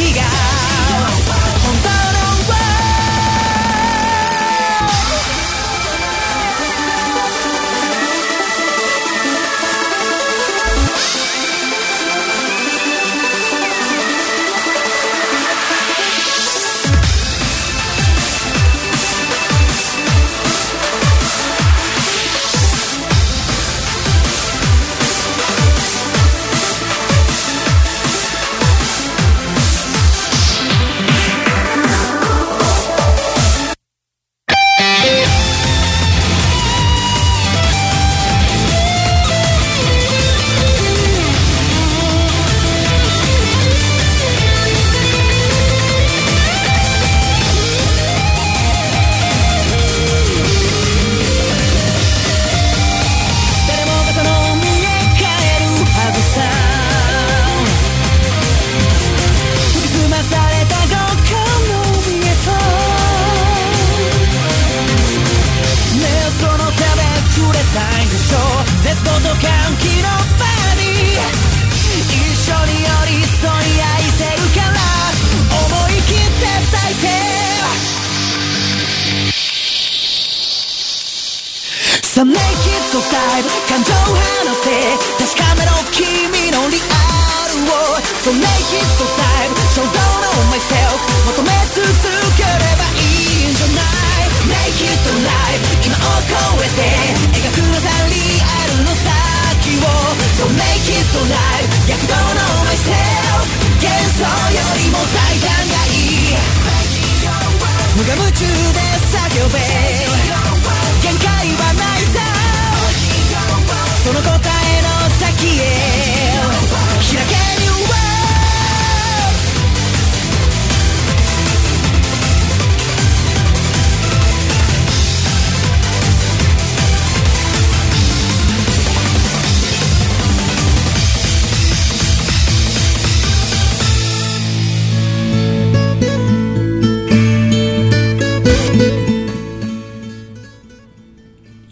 気が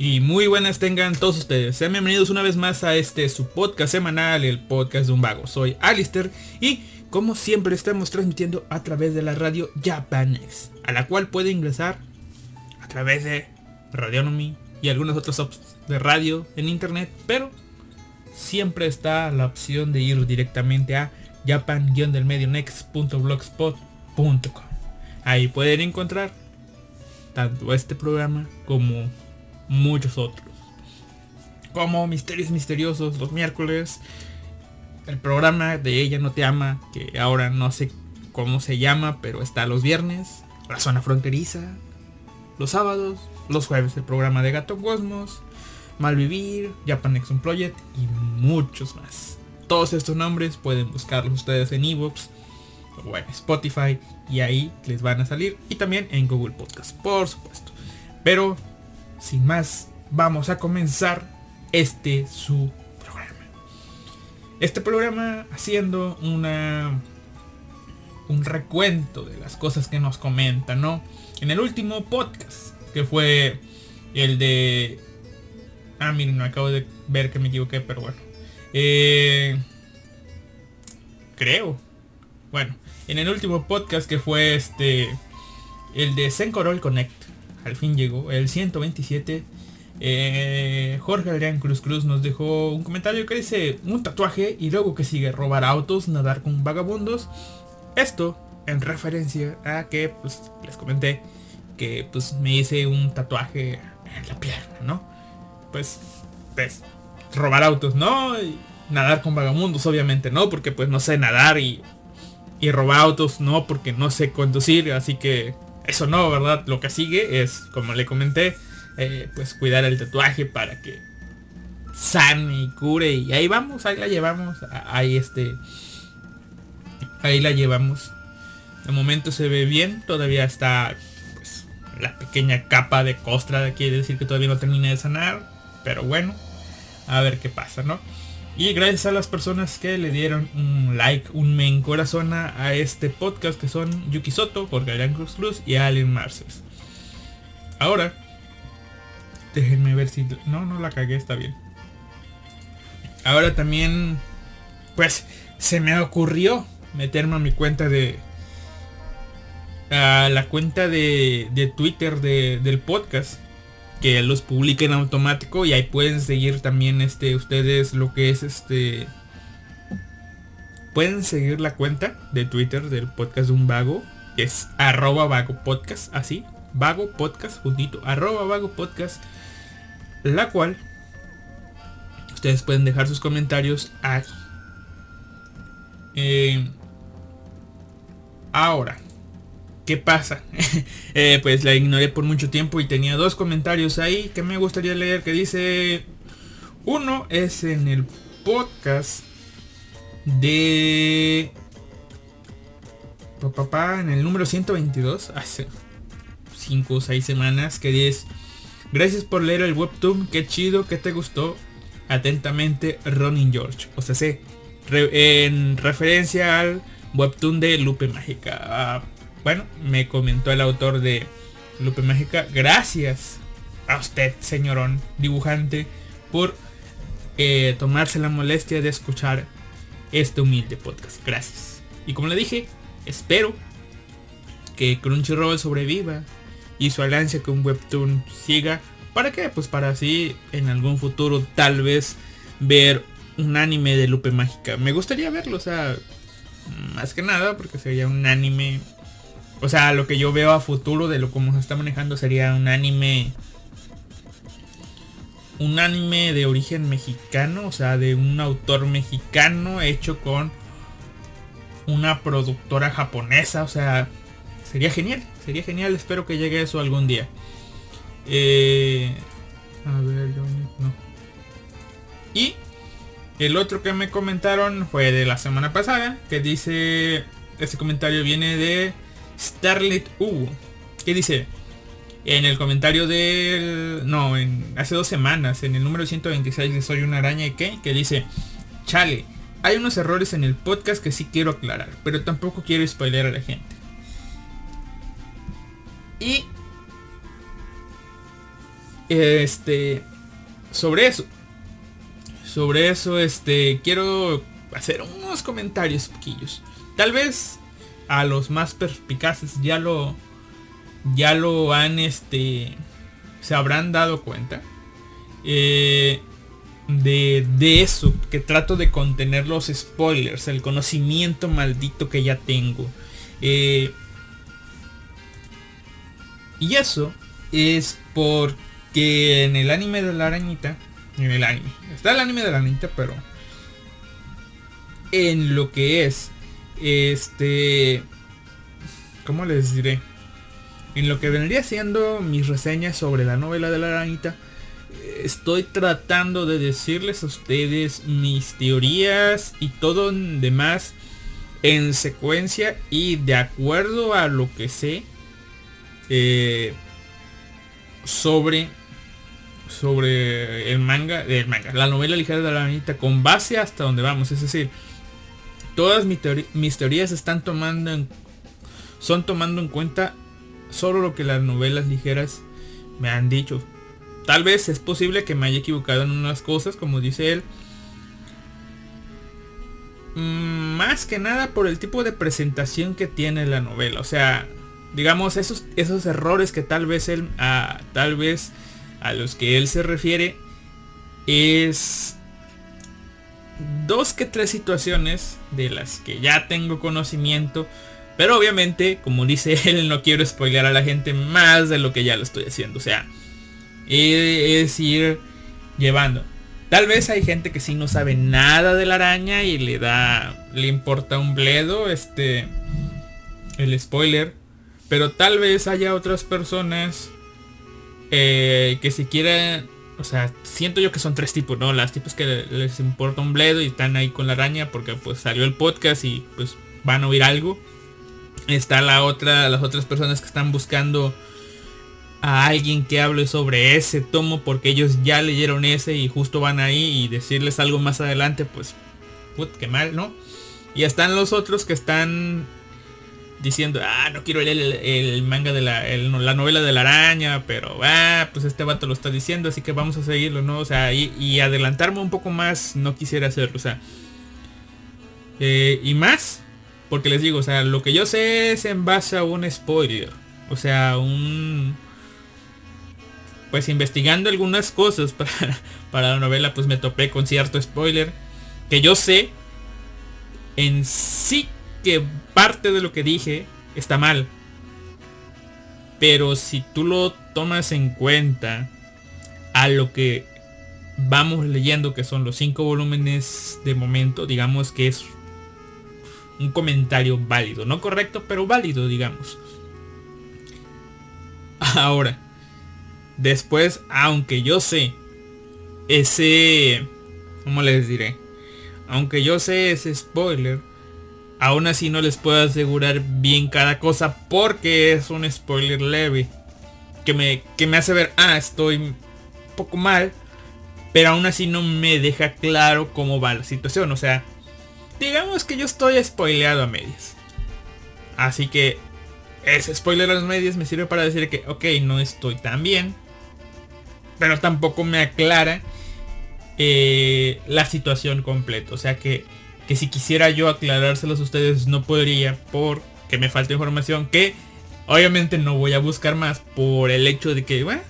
Y muy buenas tengan todos ustedes. Sean bienvenidos una vez más a este su podcast semanal, el podcast de un vago. Soy Alister y como siempre estamos transmitiendo a través de la radio Japanex, a la cual puede ingresar a través de Radionomy y algunas otras opciones de radio en internet, pero siempre está la opción de ir directamente a japan-delmedionext.blogspot.com. Ahí pueden encontrar tanto este programa como muchos otros. Como Misterios Misteriosos los miércoles. El programa de Ella No Te Ama, que ahora no sé cómo se llama, pero está los viernes. La zona fronteriza. Los sábados. Los jueves el programa de Gato Cosmos. Malvivir, Japan Nexon Project y muchos más. Todos estos nombres pueden buscarlos ustedes en Evox o en Spotify y ahí les van a salir y también en Google Podcast, por supuesto. Pero sin más, vamos a comenzar este su programa. Este programa haciendo una un recuento de las cosas que nos comentan, ¿no? En el último podcast, que fue el de... Ah, miren, me acabo de ver que me equivoqué, pero bueno. Eh... Creo. Bueno, en el último podcast que fue este... El de Sencorol Connect. Al fin llegó, el 127. Eh, Jorge Adrián Cruz Cruz nos dejó un comentario que dice un tatuaje y luego que sigue robar autos, nadar con vagabundos esto en referencia a que pues les comenté que pues me hice un tatuaje en la pierna, ¿no? Pues, pues robar autos, ¿no? Nadar con vagamundos, obviamente, ¿no? Porque pues no sé nadar y, y robar autos, no, porque no sé conducir, así que eso no, ¿verdad? Lo que sigue es, como le comenté, eh, pues cuidar el tatuaje para que sane y cure y ahí vamos, ahí la llevamos, ahí este ahí la llevamos. De momento se ve bien, todavía está pues, la pequeña capa de costra, quiere decir que todavía no termina de sanar, pero bueno, a ver qué pasa, ¿no? Y gracias a las personas que le dieron un like, un me encorazona a este podcast que son Yuki Soto, Jorge Cruz Cruz y Allen Marces. Ahora, déjenme ver si... No, no la cagué, está bien. Ahora también, pues, se me ocurrió meterme a mi cuenta de... A la cuenta de, de Twitter de, del podcast. Que los publique en automático y ahí pueden seguir también este ustedes lo que es este... Pueden seguir la cuenta de Twitter del podcast de un vago. Que es arroba vago podcast. Así. Vago podcast juntito. Arroba vago podcast. La cual ustedes pueden dejar sus comentarios ahí. Eh, Ahora, ¿qué pasa? Eh, pues la ignoré por mucho tiempo y tenía dos comentarios ahí que me gustaría leer que dice... Uno es en el podcast de... Papá, en el número 122, hace 5 o 6 semanas, que dice... Gracias por leer el webtoon, qué chido, que te gustó. Atentamente, Ronin George. O sea, sé, en referencia al webtoon de Lupe Mágica. Bueno, me comentó el autor de Lupe Mágica. Gracias a usted, señorón dibujante, por eh, tomarse la molestia de escuchar este humilde podcast. Gracias. Y como le dije, espero que Crunchyroll sobreviva y su alianza con Webtoon siga. ¿Para qué? Pues para así en algún futuro tal vez ver un anime de Lupe Mágica. Me gustaría verlo, o sea, más que nada porque sería un anime. O sea, lo que yo veo a futuro de lo como se está manejando sería un anime. Un anime de origen mexicano, o sea, de un autor mexicano hecho con una productora japonesa, o sea, sería genial, sería genial, espero que llegue eso algún día. Eh, a ver, no. Y el otro que me comentaron fue de la semana pasada, que dice, este comentario viene de Starlit U, que dice, en el comentario del, no, en, hace dos semanas, en el número 126 de Soy una araña y qué, que dice, chale, hay unos errores en el podcast que sí quiero aclarar, pero tampoco quiero spoiler a la gente. Y este sobre eso sobre eso, este, quiero hacer unos comentarios poquillos. Tal vez a los más perspicaces ya lo, ya lo han, este, se habrán dado cuenta. Eh, de, de, eso, que trato de contener los spoilers, el conocimiento maldito que ya tengo. Eh, y eso es porque en el anime de la arañita en el anime. Está el anime de la niña, pero en lo que es este ¿cómo les diré? en lo que vendría siendo mis reseñas sobre la novela de la arañita, estoy tratando de decirles a ustedes mis teorías y todo demás en secuencia y de acuerdo a lo que sé eh, sobre sobre el manga, el manga, la novela ligera de la arañita con base hasta donde vamos, es decir, todas mis, teorías están tomando en, son tomando en cuenta solo lo que las novelas ligeras me han dicho. Tal vez es posible que me haya equivocado en unas cosas, como dice él. Mm, más que nada por el tipo de presentación que tiene la novela. O sea, digamos, esos, esos errores que tal vez él, a, tal vez a los que él se refiere, es dos que tres situaciones de las que ya tengo conocimiento. Pero obviamente, como dice él, no quiero spoilear a la gente más de lo que ya lo estoy haciendo. O sea, es ir llevando. Tal vez hay gente que sí no sabe nada de la araña y le da, le importa un bledo, este, el spoiler. Pero tal vez haya otras personas eh, que si quieren o sea, siento yo que son tres tipos, ¿no? Las tipos que les importa un bledo y están ahí con la araña porque pues salió el podcast y pues van a oír algo. Está la otra, las otras personas que están buscando a alguien que hable sobre ese tomo porque ellos ya leyeron ese y justo van ahí y decirles algo más adelante, pues, put, qué mal, ¿no? Y están los otros que están diciendo, ah, no quiero leer el, manga de la, la novela de la araña, pero, ah, pues este vato lo está diciendo, así que vamos a seguirlo, ¿no? O sea, y, adelantarme un poco más, no quisiera hacerlo, o sea. Eh, y más, porque les digo, o sea, lo que yo sé es en base a un spoiler. O sea, un... Pues investigando algunas cosas para, para la novela, pues me topé con cierto spoiler. Que yo sé en sí parte de lo que dije está mal. Pero si tú lo tomas en cuenta a lo que vamos leyendo, que son los cinco volúmenes de momento, digamos que es un comentario válido. No correcto, pero válido, digamos. Ahora, después, aunque yo sé ese... ¿Cómo les diré? Aunque yo sé ese spoiler, Aún así no les puedo asegurar bien cada cosa porque es un spoiler leve. Que me, que me hace ver, ah, estoy un poco mal. Pero aún así no me deja claro cómo va la situación. O sea, digamos que yo estoy spoileado a medias. Así que ese spoiler a las medias me sirve para decir que, ok, no estoy tan bien. Pero tampoco me aclara eh, la situación completa. O sea que que si quisiera yo aclarárselos a ustedes no podría porque me falta información que obviamente no voy a buscar más por el hecho de que bueno,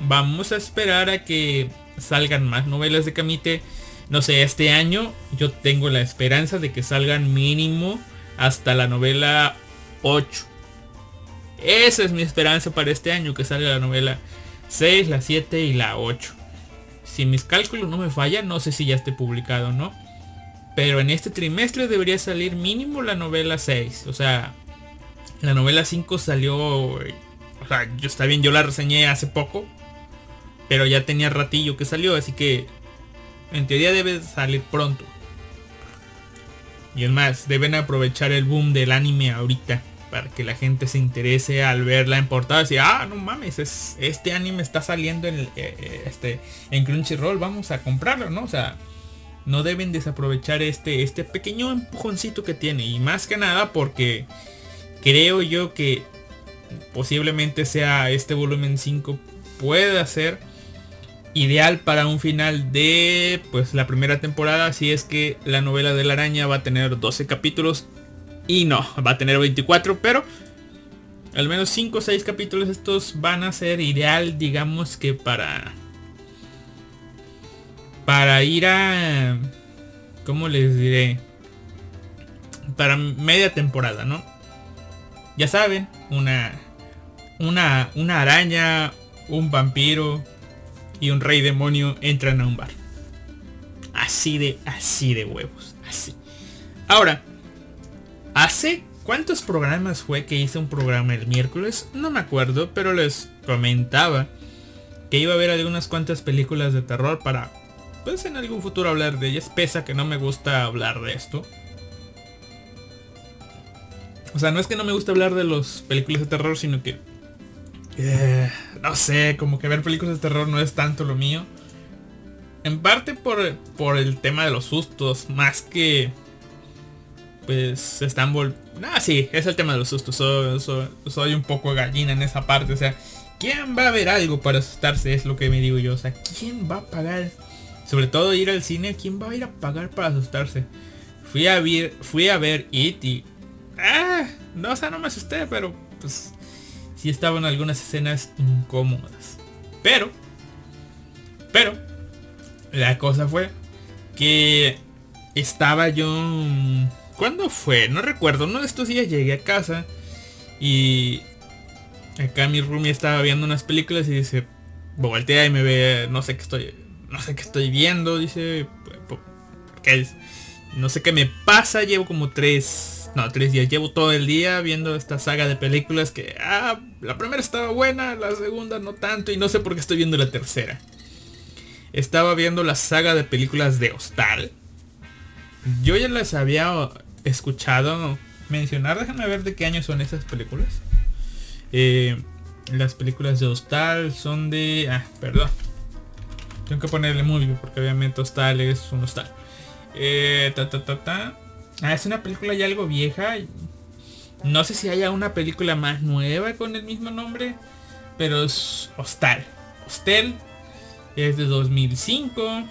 vamos a esperar a que salgan más novelas de Kamite. No sé, este año yo tengo la esperanza de que salgan mínimo hasta la novela 8. Esa es mi esperanza para este año, que salga la novela 6, la 7 y la 8. Si mis cálculos no me fallan, no sé si ya esté publicado o no. Pero en este trimestre debería salir mínimo la novela 6. O sea, la novela 5 salió... O sea, yo, está bien, yo la reseñé hace poco. Pero ya tenía ratillo que salió, así que... En teoría debe salir pronto. Y es más, deben aprovechar el boom del anime ahorita. Para que la gente se interese al verla en portada. Y decir, ah, no mames, es, este anime está saliendo en, eh, eh, este, en Crunchyroll. Vamos a comprarlo, ¿no? O sea no deben desaprovechar este, este pequeño empujoncito que tiene. Y más que nada porque creo yo que posiblemente sea este volumen 5 pueda ser ideal para un final de pues la primera temporada si es que la novela de la araña va a tener 12 capítulos y no, va a tener 24 pero al menos 5 o 6 capítulos estos van a ser ideal digamos que para para ir a... ¿Cómo les diré? Para media temporada, ¿no? Ya saben, una, una, una araña, un vampiro y un rey demonio entran a un bar. Así de, así de huevos, así. Ahora, hace ¿Cuántos programas fue que hice un programa el miércoles? No me acuerdo, pero les comentaba que iba a ver algunas cuantas películas de terror para, pues en algún futuro hablar de ellas, pesa que no me gusta hablar de esto. O sea, no es que no me gusta hablar de las películas de terror, sino que... eh, no sé, como que ver películas de terror no es tanto lo mío. En parte por, por el tema de los sustos, más que... Pues están vol... Ah, sí, es el tema de los sustos. Soy un poco gallina en esa parte. O sea, ¿quién va a ver algo para asustarse? Es lo que me digo yo. O sea, ¿quién va a pagar? Sobre todo ir al cine, ¿quién va a ir a pagar para asustarse? Fui a ver, fui a ver It y... Ah, no, o sea, no me asusté, pero pues sí estaban algunas escenas incómodas. Pero, pero, la cosa fue que estaba yo... ¿Cuándo fue? No recuerdo. Uno de estos días llegué a casa y acá mi roomie estaba viendo unas películas y dice, voltea y me ve, no sé qué estoy, no sé qué estoy viendo, dice, "Po- ¿qué es? No sé qué me pasa, llevo como tres, no, tres días, llevo todo el día viendo esta saga de películas que, ah, la primera estaba buena, la segunda no tanto y no sé por qué estoy viendo la tercera. Estaba viendo la saga de películas de Hostal. Yo ya las había escuchado mencionar, déjame ver de qué año son esas películas. Eh, las películas de Hostal son de... Ah, perdón. Tengo que ponerle movie porque obviamente Hostal es un hostal. Eh, ta, ta, ta, ta. Ah, es una película ya algo vieja. No sé si haya una película más nueva con el mismo nombre. Pero es Hostal. Hostel es de 2005.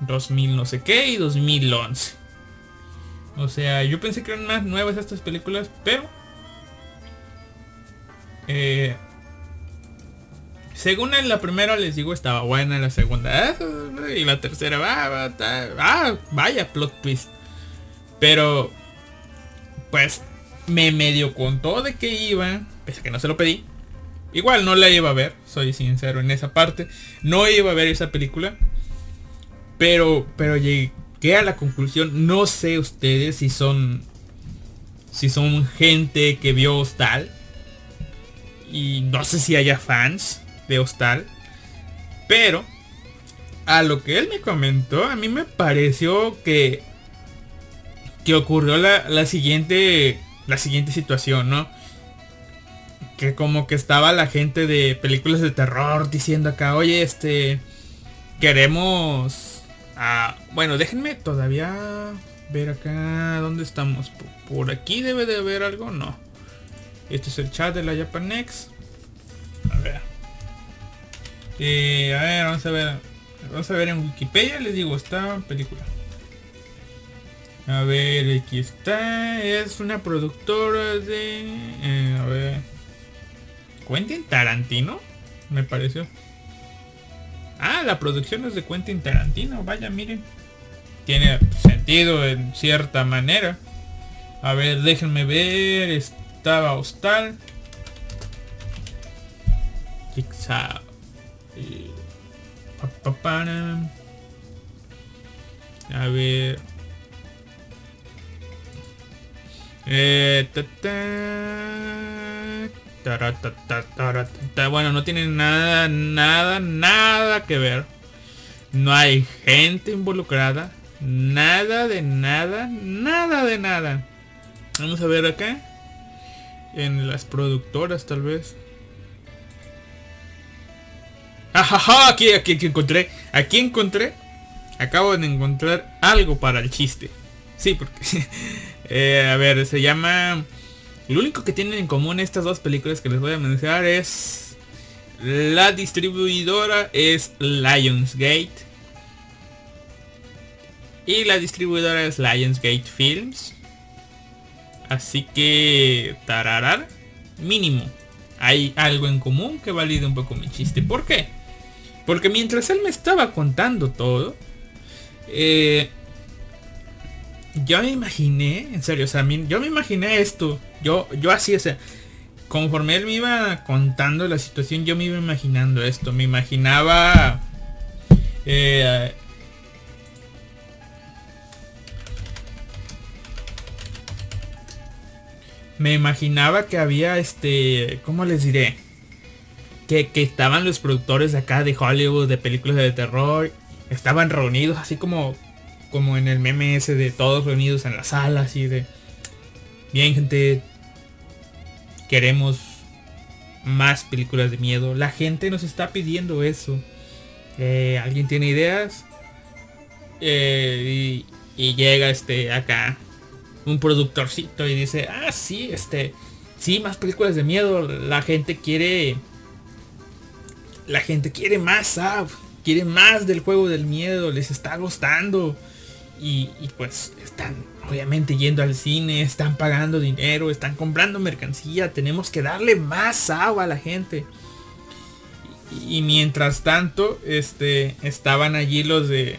2000 no sé qué y 2011. O sea, yo pensé que eran más nuevas estas películas, pero... eh, según en la primera les digo estaba buena, la segunda ah, y la tercera va, ah, vaya plot twist. Pero pues me medio contó de qué iba, pese a que no se lo pedí. Igual no la iba a ver, soy sincero en esa parte. No iba a ver esa película. Pero, pero llegué a la conclusión, no sé ustedes si son, si son gente que vio Hostal. Y no sé si haya fans de Hostal. Pero, a lo que él me comentó, a mí me pareció que, que ocurrió la, la siguiente, la siguiente situación, ¿no? Que como que estaba la gente de películas de terror diciendo acá, oye, este, queremos... bueno, déjenme todavía ver acá dónde estamos. Por, por aquí debe de haber algo, no. Este es el chat de la Japanex. A ver. A ver, vamos a ver. Vamos a ver en Wikipedia, les digo, esta película. A ver, aquí está. Es una productora de... eh, a ver. Quentin Tarantino, me pareció. Ah, la producción es de Quentin Tarantino. Vaya, miren. Tiene sentido en cierta manera. A ver, déjenme ver. Estaba Hostal. A ver. Eh, ta, ta, ta. Bueno, no tiene nada, nada, nada que ver. No hay gente involucrada. Nada de nada, nada de nada. Vamos a ver acá. En las productoras tal vez. Ajaja, aquí, aquí, aquí encontré. Aquí encontré. Acabo de encontrar algo para el chiste. Sí, porque... eh, a ver, se llama... Lo único que tienen en común estas dos películas que les voy a mencionar es... La distribuidora es Lionsgate. Y la distribuidora es Lionsgate Films. Así que... Tararar. Mínimo. Hay algo en común que valide un poco mi chiste. ¿Por qué? Porque mientras él me estaba contando todo... Eh, yo me imaginé, en serio, o sea, yo me imaginé esto. Yo, yo así, o sea, conforme él me iba contando la situación, yo me iba imaginando esto. Me imaginaba... eh, me imaginaba que había este, ¿cómo les diré? Que, estaban los productores de acá de Hollywood, de películas de terror, estaban reunidos así como, como en el meme ese de todos reunidos en la sala, así de, bien gente, queremos más películas de miedo. La gente nos está pidiendo eso. Eh, ¿Alguien tiene ideas? Eh, y, y, llega este acá un productorcito y dice, ah, sí, este, sí, más películas de miedo. La gente quiere, la gente quiere más, ah, quiere más del juego del miedo, les está gustando. Y, pues están obviamente yendo al cine, están pagando dinero, están comprando mercancía, tenemos que darle más agua a la gente. Y, y mientras tanto, este, estaban allí los de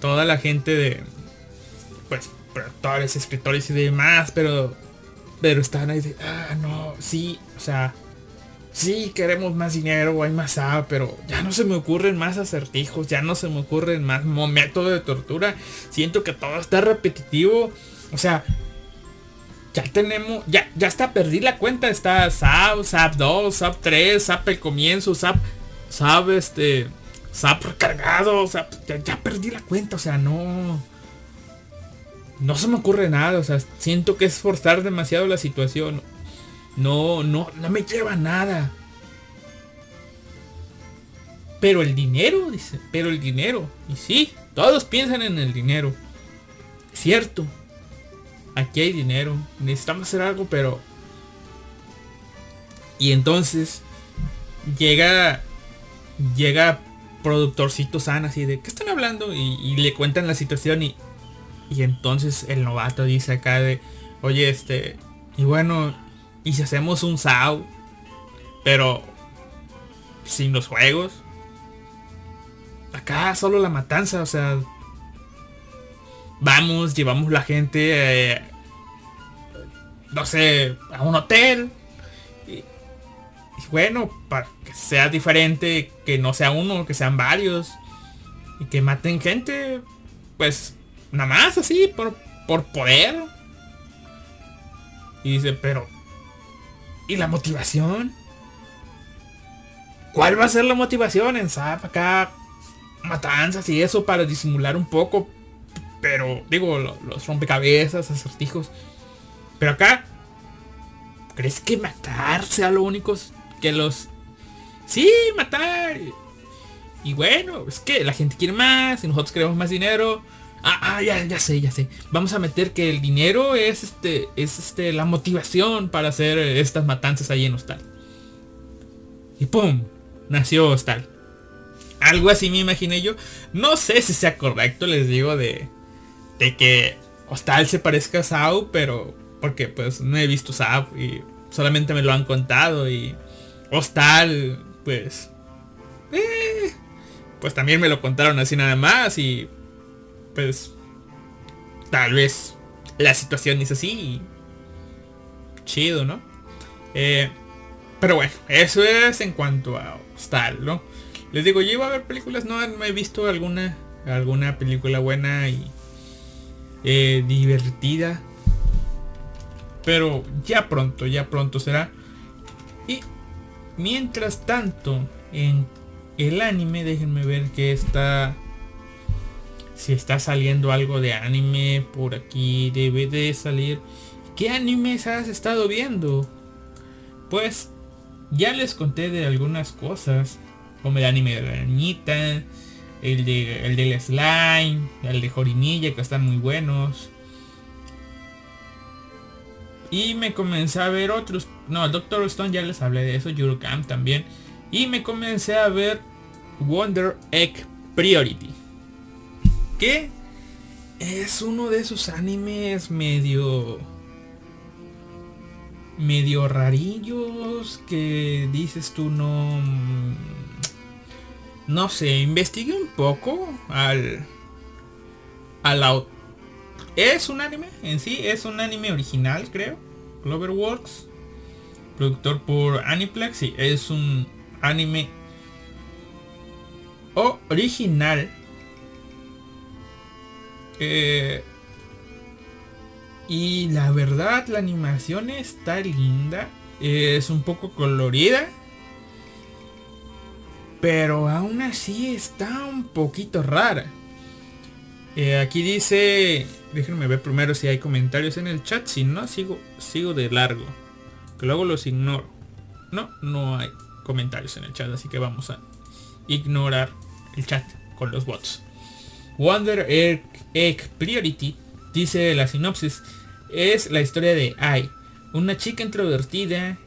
toda la gente de, pues, productores, escritores y demás, pero, pero estaban ahí de, ah, no, sí, o sea, sí queremos más dinero, hay más agua, pero ya no se me ocurren más acertijos, ya no se me ocurren más métodos de tortura. Siento que todo está repetitivo. O sea, ya tenemos, ya, ya está, perdí la cuenta. Está SAP, SAP 2, SAP 3, SAP el comienzo, SAP, SAP este, SAP recargado, SAP, ya, ya perdí la cuenta, o sea, no... No se me ocurre nada, o sea, siento que es forzar demasiado la situación. No, no, no me lleva nada. Pero el dinero, dice, pero el dinero. Y sí, todos piensan en el dinero. Cierto. Aquí hay dinero. Necesitamos hacer algo, pero... Y entonces llega llega productorcito sana así de ¿qué están hablando? Y, y, le cuentan la situación y, y entonces el novato dice acá de oye este y bueno y si hacemos un SAO, pero sin los juegos. Acá solo la matanza, o sea. Vamos, llevamos la gente, eh, no sé, a un hotel. Y, y, bueno, para que sea diferente, que no sea uno, que sean varios. Y que maten gente, pues, nada más así, por, por poder. Y dice, pero ¿Y la motivación? ¿Cuál va a ser la motivación en Zap acá? Matanzas y eso para disimular un poco. Pero, digo, los rompecabezas, acertijos. Pero acá, ¿crees que matar sea lo único que los... Sí, matar. Y bueno, es que la gente quiere más y nosotros queremos más dinero. Ah, ah, ya, ya sé, ya sé. Vamos a meter que el dinero es este, es este, la motivación para hacer estas matanzas ahí en Hostal. Y ¡pum! Nació Hostal. Algo así me imaginé yo. No sé si sea correcto, les digo, de, de que Hostal se parezca a Sao, pero porque pues no he visto Sao y solamente me lo han contado y Hostal, pues... Eh, pues también me lo contaron así nada más y pues tal vez la situación es así. Chido, ¿no? Eh, pero bueno, eso es en cuanto a Hostal, ¿no? Les digo, yo iba a ver películas, no, he visto alguna, alguna película buena y eh, divertida. Pero ya pronto, ya pronto será. Y mientras tanto, en el anime, déjenme ver que está si está saliendo algo de anime por aquí, debe de salir. ¿Qué animes has estado viendo? Pues ya les conté de algunas cosas, como el anime de la niñita, el de el del slime, el de Jorinilla que están muy buenos. Y me comencé a ver otros. No, Doctor Stone ya les hablé de eso, Eurocamp también. Y me comencé a ver Wonder Egg Priority que es uno de esos animes medio medio rarillos que dices tú no no sé investigué un poco al al es un anime en sí es un anime original creo Cloverworks productor por Aniplex sí, es un anime original eh, Y la verdad, la animación está linda. Es un poco colorida. Pero aún así está un poquito rara. Eh, aquí dice... Déjenme ver primero si hay comentarios en el chat. Si no, sigo, sigo de largo. Que luego los ignoro. No, no hay comentarios en el chat. Así que vamos a ignorar el chat con los bots. Wonder Egg, Priority dice la sinopsis. Es la historia de Ai. Una chica introvertida.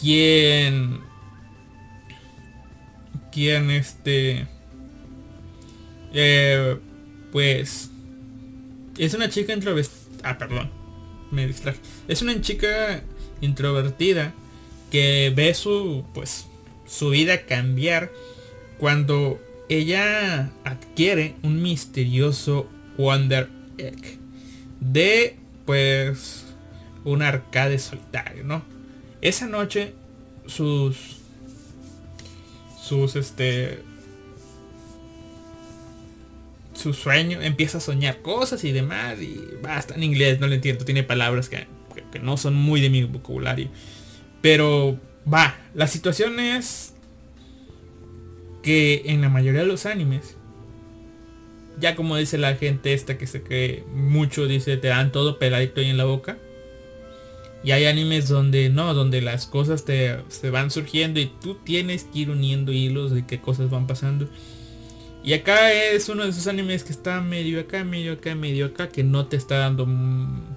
Quien quien este eh, pues es una chica introvertida ah perdón me distraje es una chica introvertida que ve su pues su vida cambiar cuando ella adquiere un misterioso Wonder Egg. De pues un arcade solitario no esa noche sus sus este su sueño empieza a soñar cosas y demás y basta. En inglés no lo entiendo tiene palabras que, que, no son muy de mi vocabulario. Pero va la situación es que en la mayoría de los animes ya como dice la gente esta que se cree mucho dice te dan todo peladito ahí en la boca y hay animes donde no, donde las cosas te, se van surgiendo y tú tienes que ir uniendo hilos de qué cosas van pasando. Y acá es uno de esos animes que está medio acá, medio acá, medio acá, que no te está dando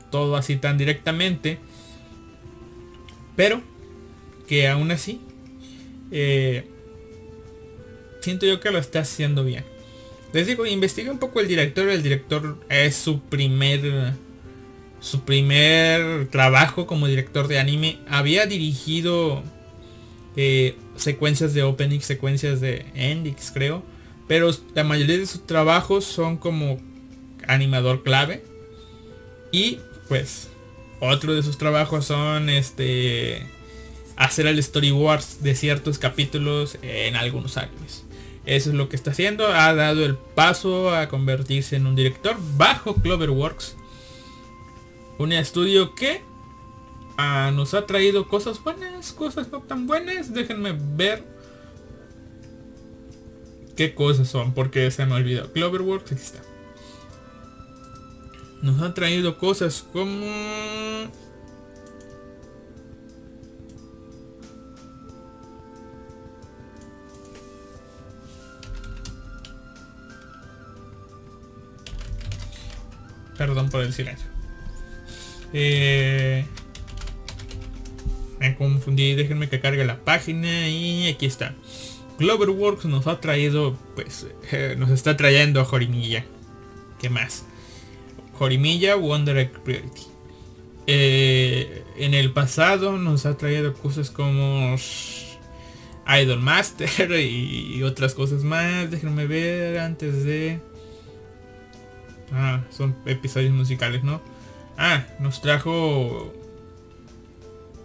todo así tan directamente. Pero que aún así, eh, siento yo que lo está haciendo bien. Les digo, investigué un poco el director. El director es su primer su primer trabajo como director de anime. Había dirigido eh, secuencias de opening, secuencias de endings, creo. Pero la mayoría de sus trabajos son como animador clave. Y pues otro de sus trabajos son este hacer el storyboards de ciertos capítulos en algunos animes. Eso es lo que está haciendo. Ha dado el paso a convertirse en un director bajo Cloverworks un estudio que ah, nos ha traído cosas buenas, cosas no tan buenas. Déjenme ver qué cosas son, porque se me olvidó. Cloverworks, aquí está. Nos ha traído cosas como... Perdón por el silencio. Eh, me confundí, déjenme que cargue la página y aquí está. Cloverworks nos ha traído, pues, eh, nos está trayendo a Jorimilla. ¿Qué más? Jorimilla Wonder Egg Priority. Eh, en el pasado nos ha traído cosas como Idol Master y otras cosas más. Déjenme ver antes de... Ah, son episodios musicales, ¿no? Ah, nos trajo...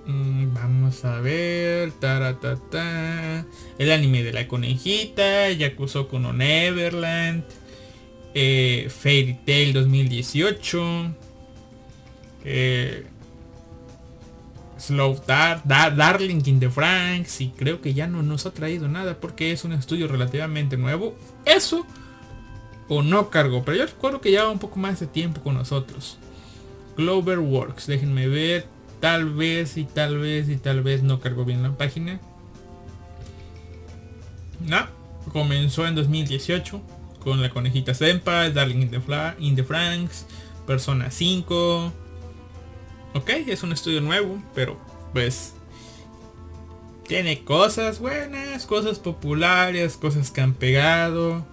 Mm, vamos a ver. Taratata, el anime de la conejita. Yakuzo Kuno Neverland. Eh, Fairy Tail 2018. Eh, Slow Dar, Darling in the Franks. Y creo que ya no nos ha traído nada porque es un estudio relativamente nuevo. Eso o no cargo. Pero yo recuerdo que lleva un poco más de tiempo con nosotros. Works, Déjenme ver. Tal vez y tal vez y tal vez no cargo bien la página. No. Comenzó en 2018 con la conejita Senpai, Darling in the, in the Franks, Persona 5. Ok, es un estudio nuevo, pero pues tiene cosas buenas, cosas populares, cosas que han pegado.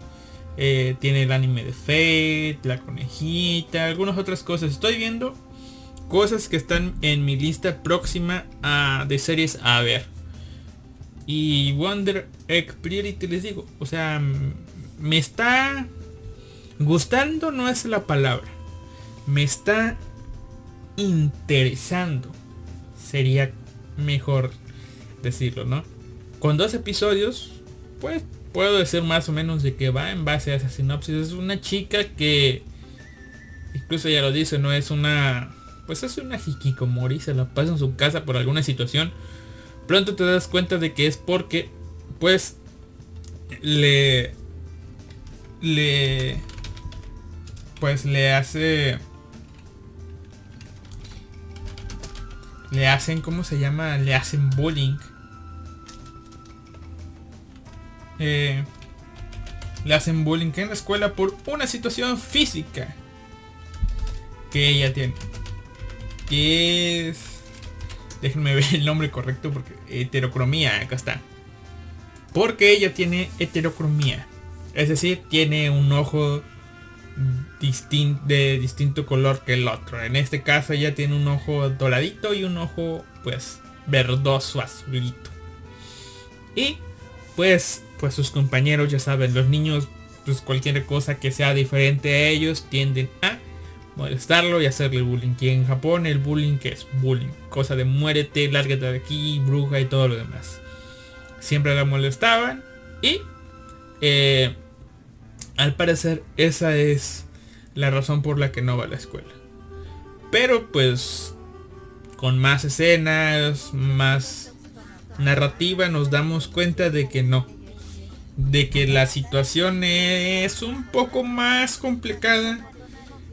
Eh, tiene el anime de Fate, la conejita, algunas otras cosas. Estoy viendo cosas que están en mi lista próxima a, de series a ver. Y Wonder Egg Priority les digo, o sea, me está gustando no es la palabra. Me está interesando. Sería mejor decirlo, ¿no? Con dos episodios, pues puedo decir más o menos de que va en base a esa sinopsis. Es una chica que, incluso ya lo dice, no es una pues es una hikikomori, se la pasa en su casa por alguna situación, pronto te das cuenta de que es porque pues le le pues le hace le hacen cómo se llama le hacen bullying eh, le hacen bullying en la escuela por una situación física que ella tiene que es déjenme ver el nombre correcto porque heterocromía acá está porque ella tiene heterocromía es decir tiene un ojo de distinto color que el otro. En este caso ella tiene un ojo doradito y un ojo pues verdoso azulito. Y pues pues sus compañeros ya saben, los niños pues cualquier cosa que sea diferente a ellos tienden a molestarlo y hacerle bullying. Y en Japón el bullying que es bullying, cosa de muérete, lárgate de aquí, bruja y todo lo demás. Siempre la molestaban y eh, al parecer esa es la razón por la que no va a la escuela. Pero pues con más escenas, más narrativa nos damos cuenta de que no. De que la situación es un poco más complicada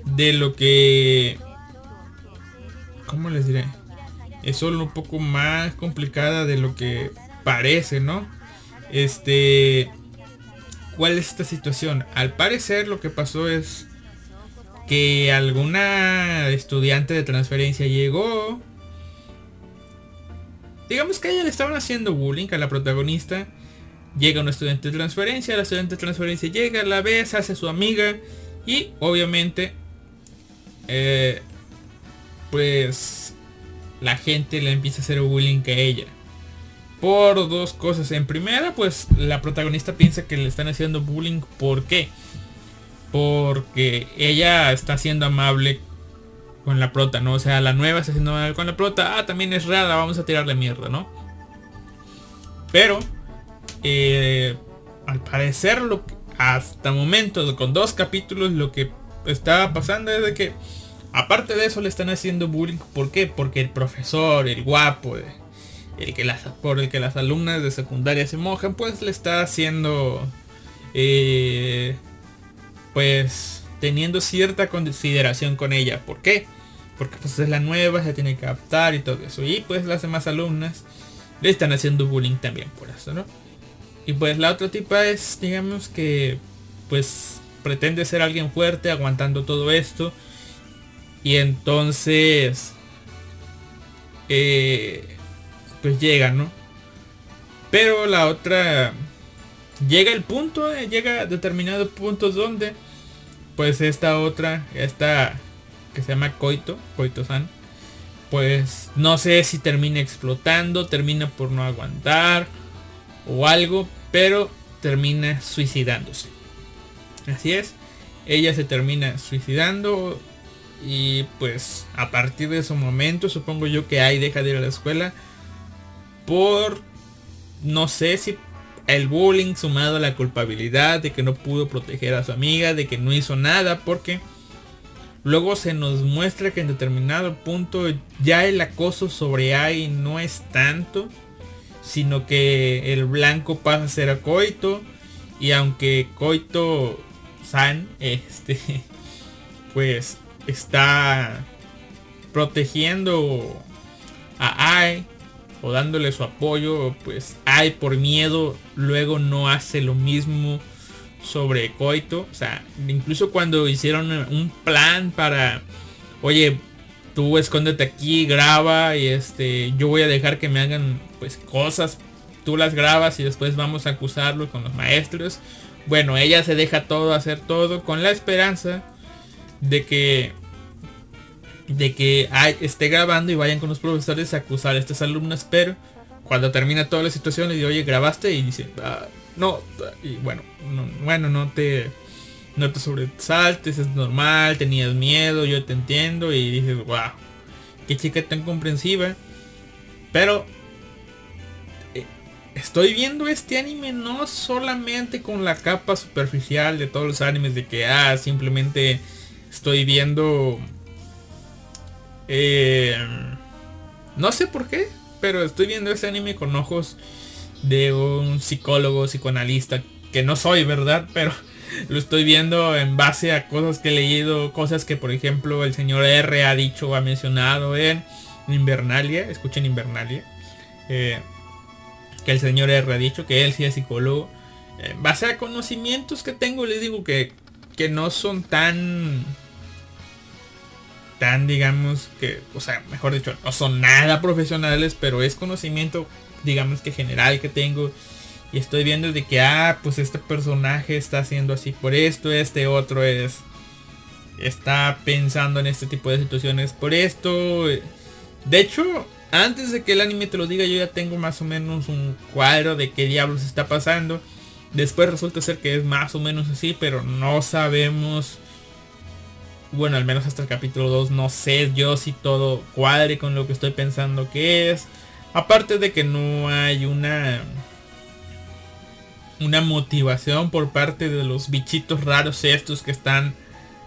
de lo que... ¿Cómo les diré? Es solo un poco más complicada de lo que parece, ¿no? Este ¿Cuál es esta situación? Al parecer lo que pasó es que alguna estudiante de transferencia llegó. Digamos que a ella le estaban haciendo bullying a la protagonista. Llega un estudiante de transferencia, la estudiante de transferencia llega, la ve, se hace su amiga y obviamente eh, pues la gente le empieza a hacer bullying a ella por dos cosas. En primera, pues la protagonista piensa que le están haciendo bullying. ¿Por qué? Porque ella está siendo amable con la prota, ¿no? O sea, la nueva está siendo amable con la prota. Ah, también es rara, vamos a tirarle mierda, ¿no? Pero, eh, al parecer, hasta momento, con dos capítulos, lo que estaba pasando es de que, aparte de eso, le están haciendo bullying. ¿Por qué? Porque el profesor, el guapo, el que las, por el que las alumnas de secundaria se mojan, pues le está haciendo, eh, pues teniendo cierta consideración con ella. ¿Por qué? Porque pues es la nueva, se tiene que adaptar y todo eso. Y pues las demás alumnas le están haciendo bullying también por eso, ¿no? Y pues la otra tipa es, digamos que, pues pretende ser alguien fuerte aguantando todo esto. Y entonces... Eh, pues llega, ¿no? Pero la otra llega el punto, eh, llega a determinados puntos donde pues esta otra, esta que se llama Coito, Coito-san, pues no sé si termina explotando, termina por no aguantar o algo, pero termina suicidándose. Así es, ella se termina suicidando y pues a partir de ese momento supongo yo que ahí deja de ir a la escuela por, no sé si el bullying sumado a la culpabilidad de que no pudo proteger a su amiga, de que no hizo nada, porque luego se nos muestra que en determinado punto ya el acoso sobre Ai no es tanto, sino que el blanco pasa a ser a Coito, y aunque Coito San, este, pues está protegiendo a Ai o dándole su apoyo, pues hay por miedo, luego no hace lo mismo sobre Coito. O sea, incluso cuando hicieron un plan para, oye, tú escóndete aquí, graba y este, yo voy a dejar que me hagan pues cosas, tú las grabas y después vamos a acusarlo con los maestros. Bueno, ella se deja todo, hacer todo con la esperanza de que de que esté grabando y vayan con los profesores a acusar a estas alumnas, pero cuando termina toda la situación le digo, oye, grabaste y dice, ah, no, y bueno, no, bueno, no te, no te sobresaltes, es normal, tenías miedo, yo te entiendo y dices, wow, qué chica tan comprensiva, pero estoy viendo este anime no solamente con la capa superficial de todos los animes de que, ah, simplemente estoy viendo Eh, no sé por qué, pero estoy viendo ese anime con ojos de un psicólogo, psicoanalista, que no soy, ¿verdad? Pero lo estoy viendo en base a cosas que he leído, cosas que por ejemplo el señor R ha dicho o ha mencionado en Invernalia, escuchen Invernalia, eh, que el señor R ha dicho que él sí es psicólogo. En base a conocimientos que tengo, les digo que, que no son tan tan digamos que, o sea, mejor dicho, no son nada profesionales, pero es conocimiento digamos que general que tengo y estoy viendo de que, ah, pues este personaje está haciendo así por esto, este otro es, está pensando en este tipo de situaciones por esto. De hecho, antes de que el anime te lo diga, yo ya tengo más o menos un cuadro de qué diablos está pasando. Después resulta ser que es más o menos así, pero no sabemos. Bueno, al menos hasta el capítulo 2 no sé yo si todo cuadre con lo que estoy pensando que es. Aparte de que no hay una una motivación por parte de los bichitos raros estos que están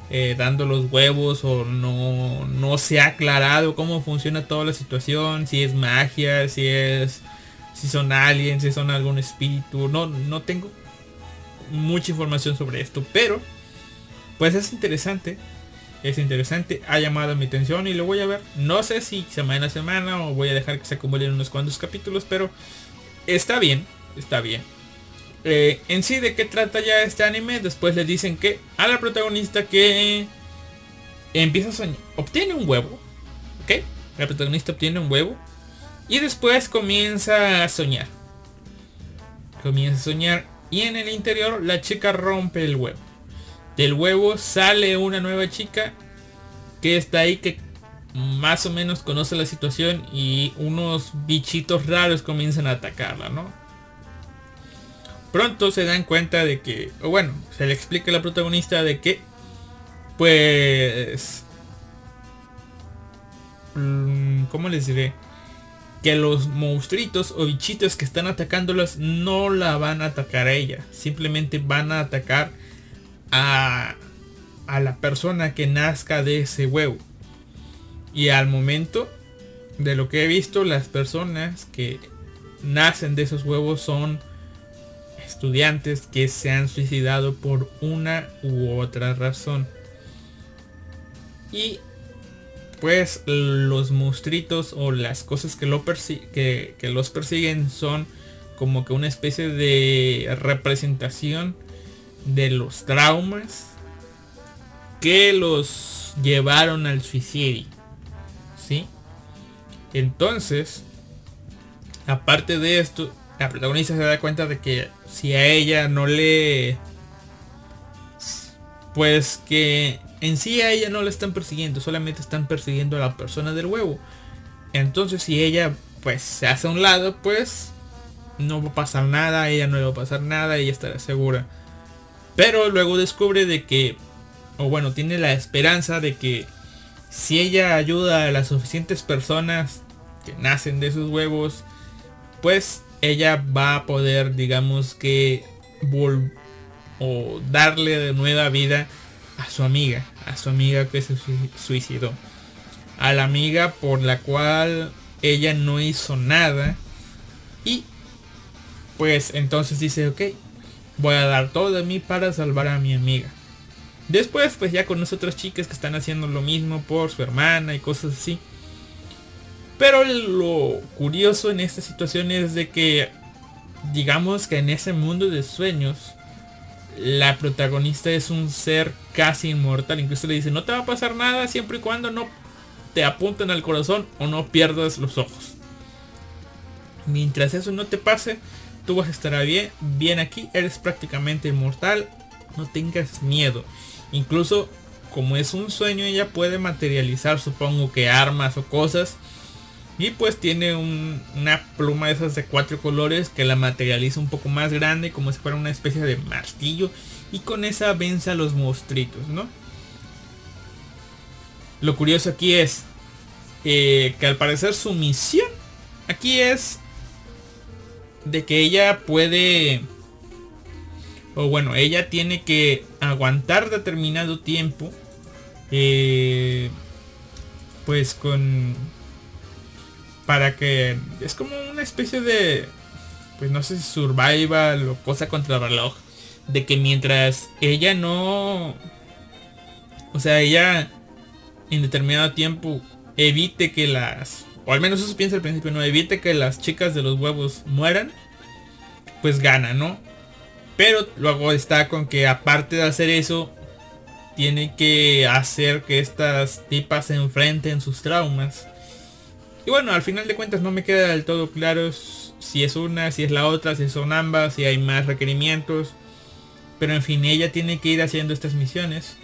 eh, dando los huevos o no, no se ha aclarado cómo funciona toda la situación, si es magia, si es si son aliens, si son algún espíritu, no, no tengo mucha información sobre esto, pero pues es interesante, es interesante, ha llamado mi atención y lo voy a ver, no sé si semana a semana o voy a dejar que se acumulen unos cuantos capítulos, pero está bien, está bien. Eh, en sí, ¿de qué trata ya este anime? Después le dicen que a la protagonista que empieza a soñar, obtiene un huevo, ¿ok? La protagonista obtiene un huevo y después comienza a soñar. Comienza a soñar y en el interior la chica rompe el huevo. Del huevo sale una nueva chica que está ahí que más o menos conoce la situación y unos bichitos raros comienzan a atacarla, ¿no? Pronto se dan cuenta de que, o bueno, se le explica a la protagonista de que, pues, mm, ¿cómo les diré? Que los monstruitos o bichitos que están atacándolas no la van a atacar a ella, simplemente van a atacar a, a la persona que nazca de ese huevo. Y al momento de lo que he visto, las personas que nacen de esos huevos son estudiantes que se han suicidado por una u otra razón. Y pues los monstruitos o las cosas que, lo que, que los persiguen son como que una especie de representación de los traumas que los llevaron al suicidio. ¿Sí? Entonces, aparte de esto, la protagonista se da cuenta de que si a ella no le... Pues que en sí a ella no la están persiguiendo, solamente están persiguiendo a la persona del huevo. Entonces si ella pues se hace a un lado, pues no va a pasar nada, a ella no le va a pasar nada, ella estará segura. Pero luego descubre de que, o bueno, tiene la esperanza de que si ella ayuda a las suficientes personas que nacen de sus huevos, pues ella va a poder, digamos que, o darle de nueva vida a su amiga, a su amiga que se suicidó. A la amiga por la cual ella no hizo nada. Y pues entonces dice, ok, voy a dar todo de mí para salvar a mi amiga. Después pues ya con otras chicas que están haciendo lo mismo por su hermana y cosas así. Pero lo curioso en esta situación es de que, digamos que en ese mundo de sueños, la protagonista es un ser casi inmortal. Incluso le dice, no te va a pasar nada siempre y cuando no te apunten al corazón o no pierdas los ojos. Mientras eso no te pase, tú vas a estar bien, bien aquí, eres prácticamente inmortal, no tengas miedo. Incluso como es un sueño, ella puede materializar, supongo que armas o cosas y pues tiene una pluma de esas de cuatro colores que la materializa un poco más grande como si fuera una especie de martillo. Y con esa vence a los monstruitos, ¿no? Lo curioso aquí es eh, que al parecer su misión aquí es de que ella puede... O bueno, ella tiene que aguantar determinado tiempo. Eh, pues con para que es como una especie de pues no sé si survival o cosa contra el reloj de que mientras ella no o sea ella en determinado tiempo evite que las o al menos eso piensa al principio no evite que las chicas de los huevos mueran pues gana no pero luego está con que aparte de hacer eso tiene que hacer que estas tipas se enfrenten sus traumas y bueno, al final de cuentas no me queda del todo claro si es una, si es la otra, si son ambas, si hay más requerimientos. Pero en fin, ella tiene que ir haciendo estas misiones.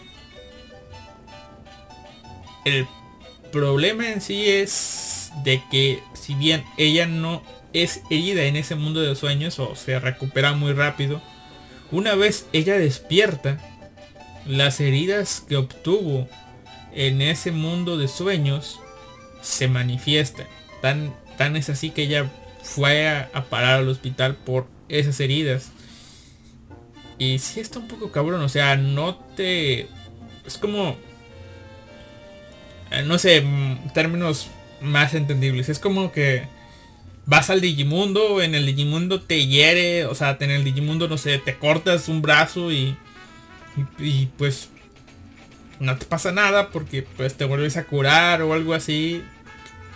El problema en sí es de que si bien ella no es herida en ese mundo de sueños o se recupera muy rápido, una vez ella despierta, las heridas que obtuvo en ese mundo de sueños se manifiesta. Tan, tan es así que ella fue a, parar al hospital por esas heridas. Y si está un poco cabrón, o sea, no te... Es como... Eh, no sé, mm, términos más entendibles. Es como que vas al Digimundo, en el Digimundo te hiere, o sea, en el Digimundo, no sé, te cortas un brazo y, y, y, pues no te pasa nada porque pues te vuelves a curar o algo así.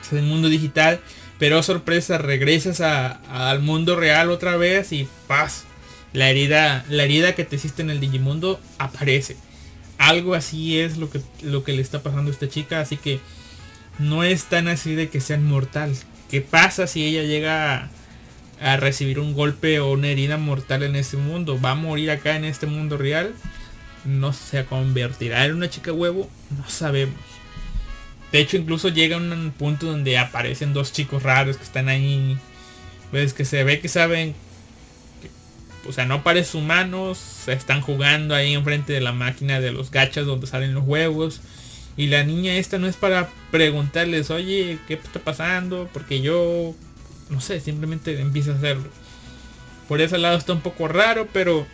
Es el mundo digital. Pero sorpresa, regresas al mundo real otra vez y paz. La herida, la herida que te hiciste en el Digimundo aparece. Algo así es lo que, lo que le está pasando a esta chica. Así que no es tan así de que sea inmortal. ¿Qué pasa si ella llega a, a recibir un golpe o una herida mortal en ese mundo? ¿Va a morir acá en este mundo real? No se convertirá en una chica huevo, no sabemos. De hecho, incluso llega un punto donde aparecen dos chicos raros que están ahí. Pues que se ve que saben. o sea, no parecen humanos. Están jugando ahí enfrente de la máquina de los gachas donde salen los huevos. Y la niña esta no es para preguntarles, oye, ¿qué está pasando? Porque yo, no sé, simplemente empieza a hacerlo. Por ese lado está un poco raro, pero...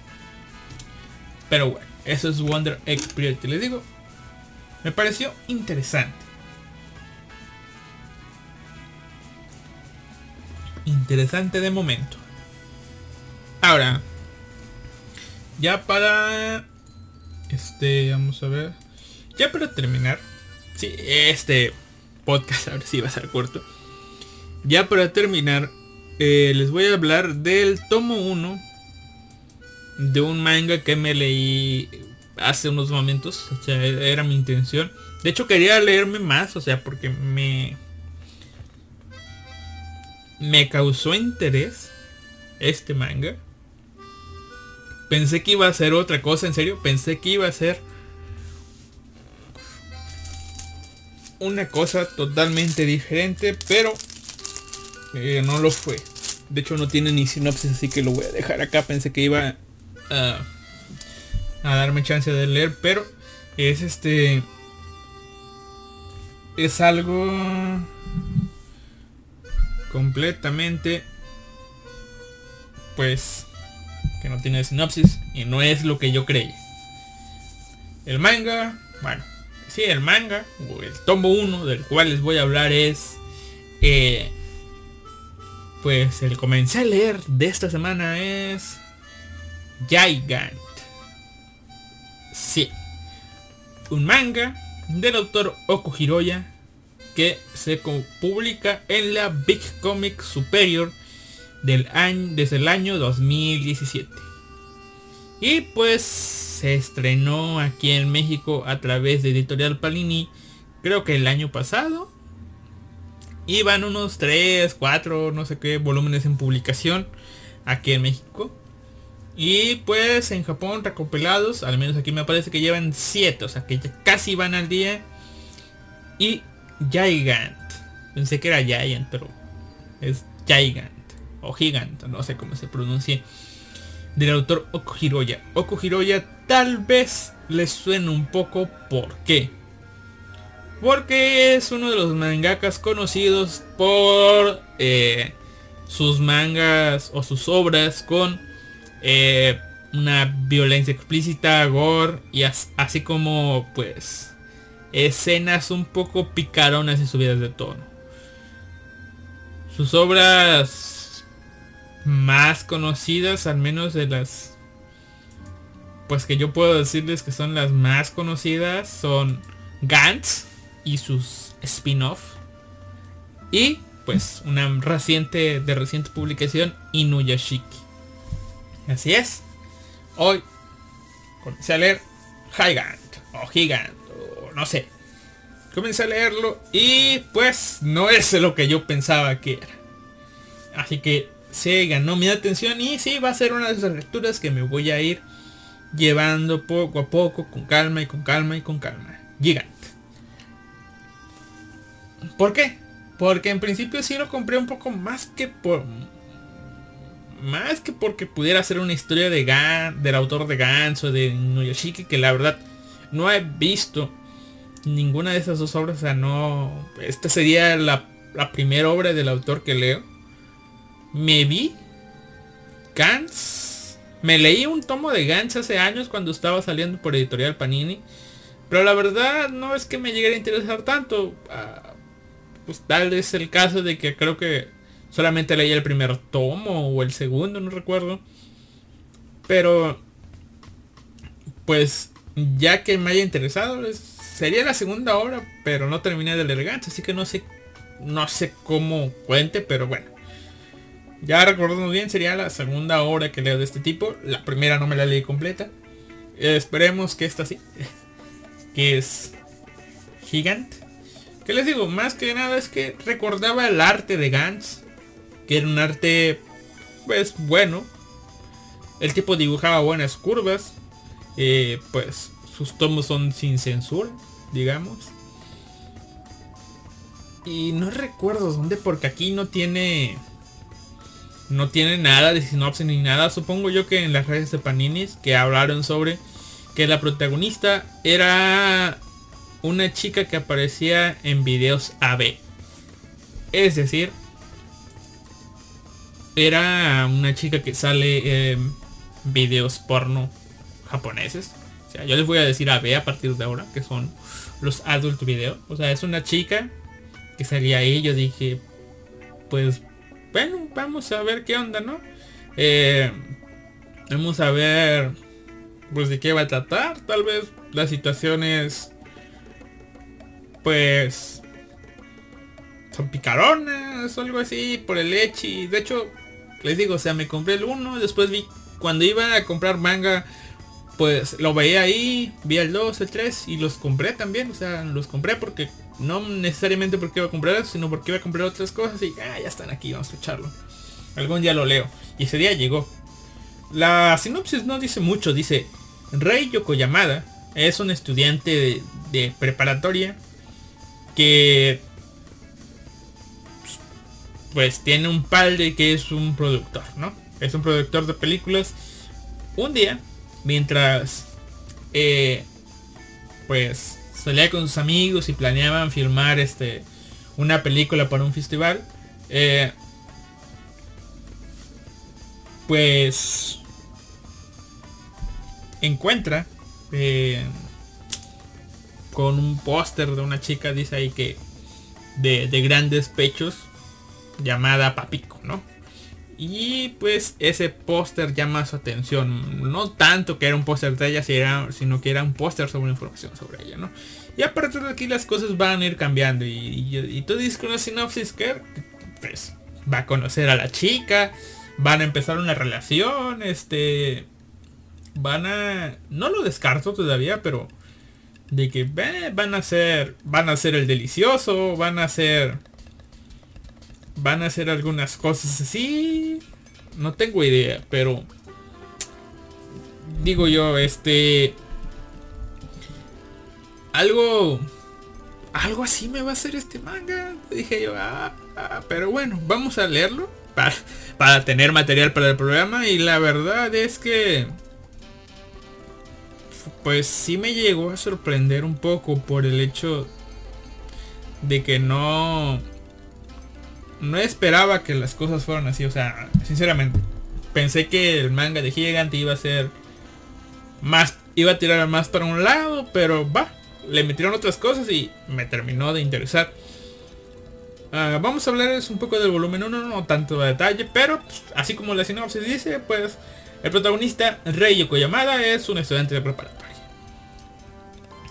Pero bueno. Eso es Wonder Egg Priority. Les digo, me pareció interesante. Interesante de momento. Ahora, ya para... Este, vamos a ver. Ya para terminar. Sí, este podcast ahora sí va a ser corto. Ya para terminar, eh, les voy a hablar del tomo 1 de un manga que me leí hace unos momentos. O sea, era mi intención. De hecho quería leerme más, o sea, porque me... Me causó interés este manga. Pensé que iba a ser otra cosa, en serio. Pensé que iba a ser una cosa totalmente diferente, pero eh, no lo fue. De hecho no tiene ni sinopsis, así que lo voy a dejar acá. Pensé que iba a, darme chance de leer, pero es este es algo completamente pues que no tiene sinopsis y no es lo que yo creí. El manga, bueno, sí, el manga, el tomo 1 del cual les voy a hablar es eh, pues el comencé a leer de esta semana es Gigant. Sí. Un manga del autor Oku Hiroya que se publica en la Big Comic Superior del año, desde el año 2017. Y pues se estrenó aquí en México a través de Editorial Palini, creo que el año pasado. Iban unos 3, 4, no sé qué volúmenes en publicación aquí en México. Y pues en Japón recopilados, al menos aquí me parece que llevan 7, o sea que casi van al día. Y Gigant. Pensé que era Giant, pero es Gigant. O Gigant, no sé cómo se pronuncia. Del autor Okuhiroya. Okuhiroya tal vez les suene un poco por qué. Porque es uno de los mangakas conocidos por eh, sus mangas o sus obras con eh, una violencia explícita, gore y así como pues escenas un poco picaronas y subidas de tono. Sus obras más conocidas, al menos de las pues que yo puedo decirles que son las más conocidas, son Gantz y sus spin-off. Y pues una reciente de reciente publicación Inuyashiki. Así es. Hoy comencé a leer Gigant o Gigant o no sé. Comencé a leerlo y pues no es lo que yo pensaba que era. Así que se ganó mi atención y sí va a ser una de esas lecturas que me voy a ir llevando poco a poco, con calma y con calma y con calma. Gigant. ¿Por qué? Porque en principio sí lo compré un poco más que por... Más que porque pudiera ser una historia de Gan, del autor de Gans o de Noyoshiki, que la verdad no he visto ninguna de esas dos obras. O sea, no... Esta sería la, la primera obra del autor que leo. Me vi Gans me leí un tomo de Gantz hace años cuando estaba saliendo por editorial Panini. Pero la verdad no es que me llegara a interesar tanto. Ah, pues tal vez el caso de que creo que solamente leí el primer tomo o el segundo, no recuerdo. Pero pues ya que me haya interesado, sería la segunda obra, pero no terminé de leer Gantz, así que no sé no sé cómo cuente, pero bueno. Ya recordando bien, sería la segunda obra que leo de este tipo. La primera no me la leí completa. esperemos que esta sí. que es gigante. Que les digo, más que nada es que recordaba el arte de Gantz. Que era un arte, pues bueno. El tipo dibujaba buenas curvas. Eh, pues sus tomos son sin censura, digamos. Y no recuerdo dónde, porque aquí no tiene no tiene nada de sinopsis ni nada. Supongo yo que en las redes de Paninis que hablaron sobre que la protagonista era una chica que aparecía en videos AB. Es decir, era una chica que sale en videos porno japoneses. O sea, yo les voy a decir AB a partir de ahora, que son los adult video. O sea, es una chica que salía ahí. Yo dije, pues bueno, vamos a ver qué onda, ¿no? Eh, vamos a ver, pues de qué va a tratar. Tal vez las situaciones, pues, son picaronas o algo así por el leche. De hecho, les digo, o sea, me compré el uno, después vi, cuando iba a comprar manga, pues lo veía ahí, vi el 2, el 3 y los compré también. O sea, los compré porque no necesariamente porque iba a comprar sino porque iba a comprar otras cosas y ah, ya están aquí, vamos a echarlo. Algún día lo leo. Y ese día llegó. La sinopsis no dice mucho, dice, Rey Yokoyamada es un estudiante de, preparatoria que pues tiene un padre que es un productor, ¿no? Es un productor de películas. Un día, mientras eh, pues salía con sus amigos y planeaban filmar este una película para un festival. Eh, pues encuentra eh, con un póster de una chica, dice ahí que de, de grandes pechos, llamada Papico, ¿no? Y pues ese póster llama su atención. No tanto que era un póster de ella, sino que era un póster sobre información sobre ella, ¿no? Y a partir de aquí las cosas van a ir cambiando. Y, tú dices con una sinopsis que pues va a conocer a la chica. Van a empezar una relación. Este. Van a. No lo descarto todavía, pero. De que van a ser. Van a ser el delicioso. Van a ser van a hacer algunas cosas así. No tengo idea, pero digo yo, este algo algo así me va a hacer este manga. Dije yo, ah, ah, pero bueno, vamos a leerlo para, para tener material para el programa y la verdad es que pues sí me llegó a sorprender un poco por el hecho de que no no esperaba que las cosas fueran así. O sea, sinceramente, pensé que el manga de Gigante iba a ser más, iba a tirar más para un lado, pero va. le metieron otras cosas y me terminó de interesar. Ah, vamos a hablar un poco del volumen 1, no tanto de detalle, pero pues, así como la sinopsis dice, pues el protagonista, Rey Yamada, es un estudiante de preparatoria.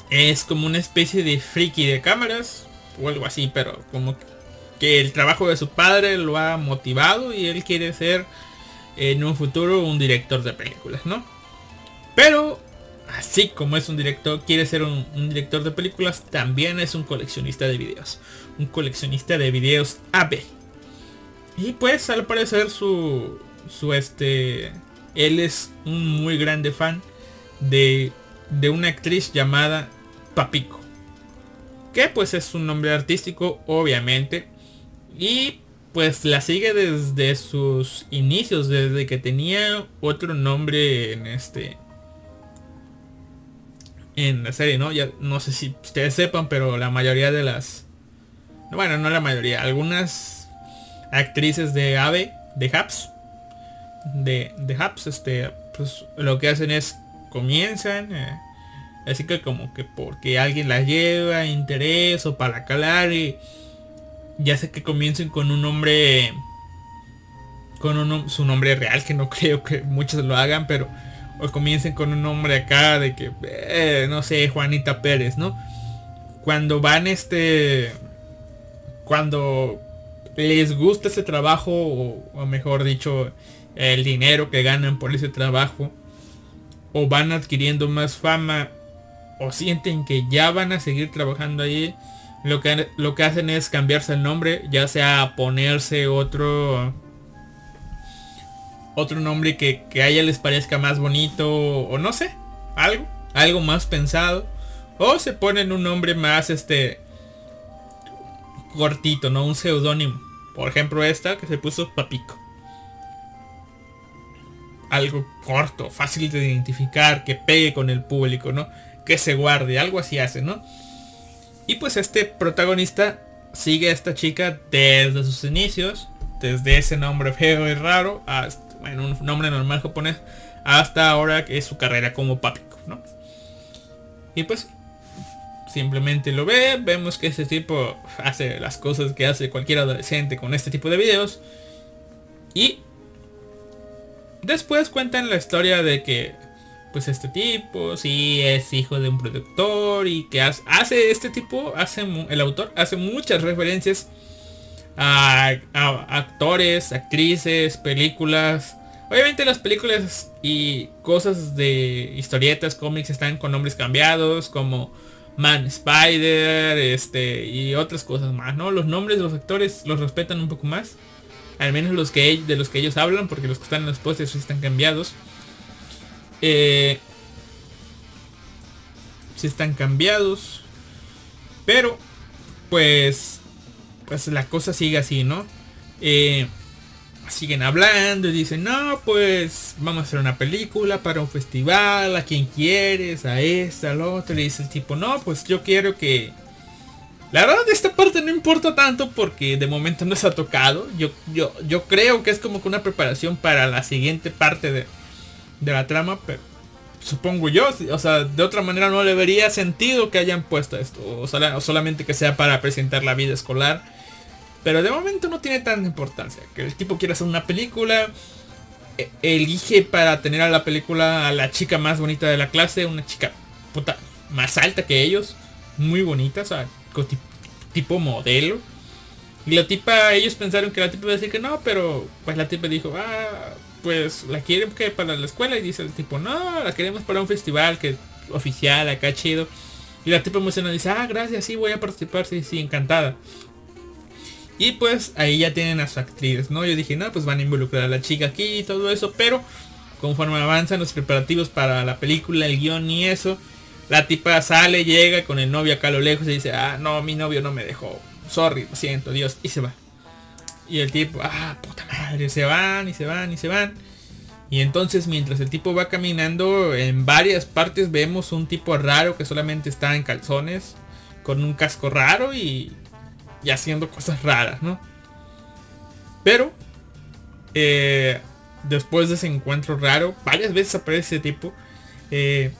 Es como una especie de friki de cámaras, o algo así, pero como que el trabajo de su padre lo ha motivado y él quiere ser en un futuro un director de películas, ¿no? Pero así como es un director, quiere ser un, director de películas, también es un coleccionista de videos. Un coleccionista de videos AB. Y pues al parecer su, su este, él es un muy grande fan de, de una actriz llamada Papico. Que pues es un nombre artístico, obviamente. Y pues la sigue desde sus inicios, desde que tenía otro nombre en este en la serie, ¿no? Ya no sé si ustedes sepan, pero la mayoría de las bueno, no la mayoría, algunas actrices de AVE, de HAPS, de, de HAPS, este, pues lo que hacen es comienzan, eh, así que como que porque alguien las lleva, interés o para calar y ya sé que comiencen con un nombre, con un, su nombre real, que no creo que muchos lo hagan, pero o comiencen con un nombre acá de que, eh, no sé, Juanita Pérez, ¿no? Cuando van este, cuando les gusta ese trabajo, o, mejor dicho, el dinero que ganan por ese trabajo, o van adquiriendo más fama, o sienten que ya van a seguir trabajando ahí, lo que, lo que hacen es cambiarse el nombre, ya sea ponerse otro otro nombre que, a ella les parezca más bonito o no sé, algo, algo más pensado. O se ponen un nombre más este cortito, ¿no? Un seudónimo. Por ejemplo esta que se puso Papico. Algo corto, fácil de identificar, que pegue con el público, ¿no? Que se guarde, algo así hace, ¿no? Y pues este protagonista sigue a esta chica desde sus inicios, desde ese nombre feo y raro hasta en un nombre normal japonés, hasta ahora que es su carrera como Papiko, ¿no? Y pues simplemente lo ve, vemos que este tipo hace las cosas que hace cualquier adolescente con este tipo de videos. Y después cuentan la historia de que pues este tipo sí es hijo de un productor y que hace, este tipo, hace el autor hace muchas referencias a, actores, actrices, películas. Obviamente las películas y cosas de historietas, cómics están con nombres cambiados como Man Spider, este y otras cosas más, ¿no? Los nombres de los actores los respetan un poco más. Al menos los que de los que ellos hablan, porque los que están en los pósters están cambiados. Eh, sí están cambiados. Pero, pues, pues la cosa sigue así, ¿no? Eh, siguen hablando y dicen, no, pues vamos a hacer una película para un festival, a quien quieres, a esta, al otro. Y dice el tipo, no, pues yo quiero que... La verdad esta parte no importa tanto porque de momento no se ha tocado. Yo, yo, yo creo que es como que una preparación para la siguiente parte de, de la trama, pero supongo yo, o sea, de otra manera no le vería sentido que hayan puesto esto, o, o solamente que sea para presentar la vida escolar pero de momento no tiene tanta importancia. Que el tipo quiere hacer una película. E, elige para tener a la película a la chica más bonita de la clase. Una chica puta más alta que ellos. Muy bonita. O sea, tipo modelo. Y la tipa, ellos pensaron que la tipa iba a decir que no, pero pues la tipa dijo, ah, pues la quieren que para la escuela. Y dice el tipo, no, la queremos para un festival que oficial, acá chido. Y la tipa emocionada dice, ah, gracias, sí, voy a participar, sí, sí, encantada. Y pues ahí ya tienen a su actriz, ¿no? Yo dije, no, pues van a involucrar a la chica aquí y todo eso, pero conforme avanzan los preparativos para la película, el guion y eso, la tipa sale, llega con el novio acá a lo lejos y dice, ah, no, mi novio no me dejó. Sorry, lo siento, Dios. Y se va. Y el tipo, ah, puta madre, se van y se van y se van. Y entonces mientras el tipo va caminando, en varias partes vemos un tipo raro que solamente está en calzones, con un casco raro y y haciendo cosas raras, ¿no? Pero, eh, después de ese encuentro raro, varias veces aparece ese tipo. Eh,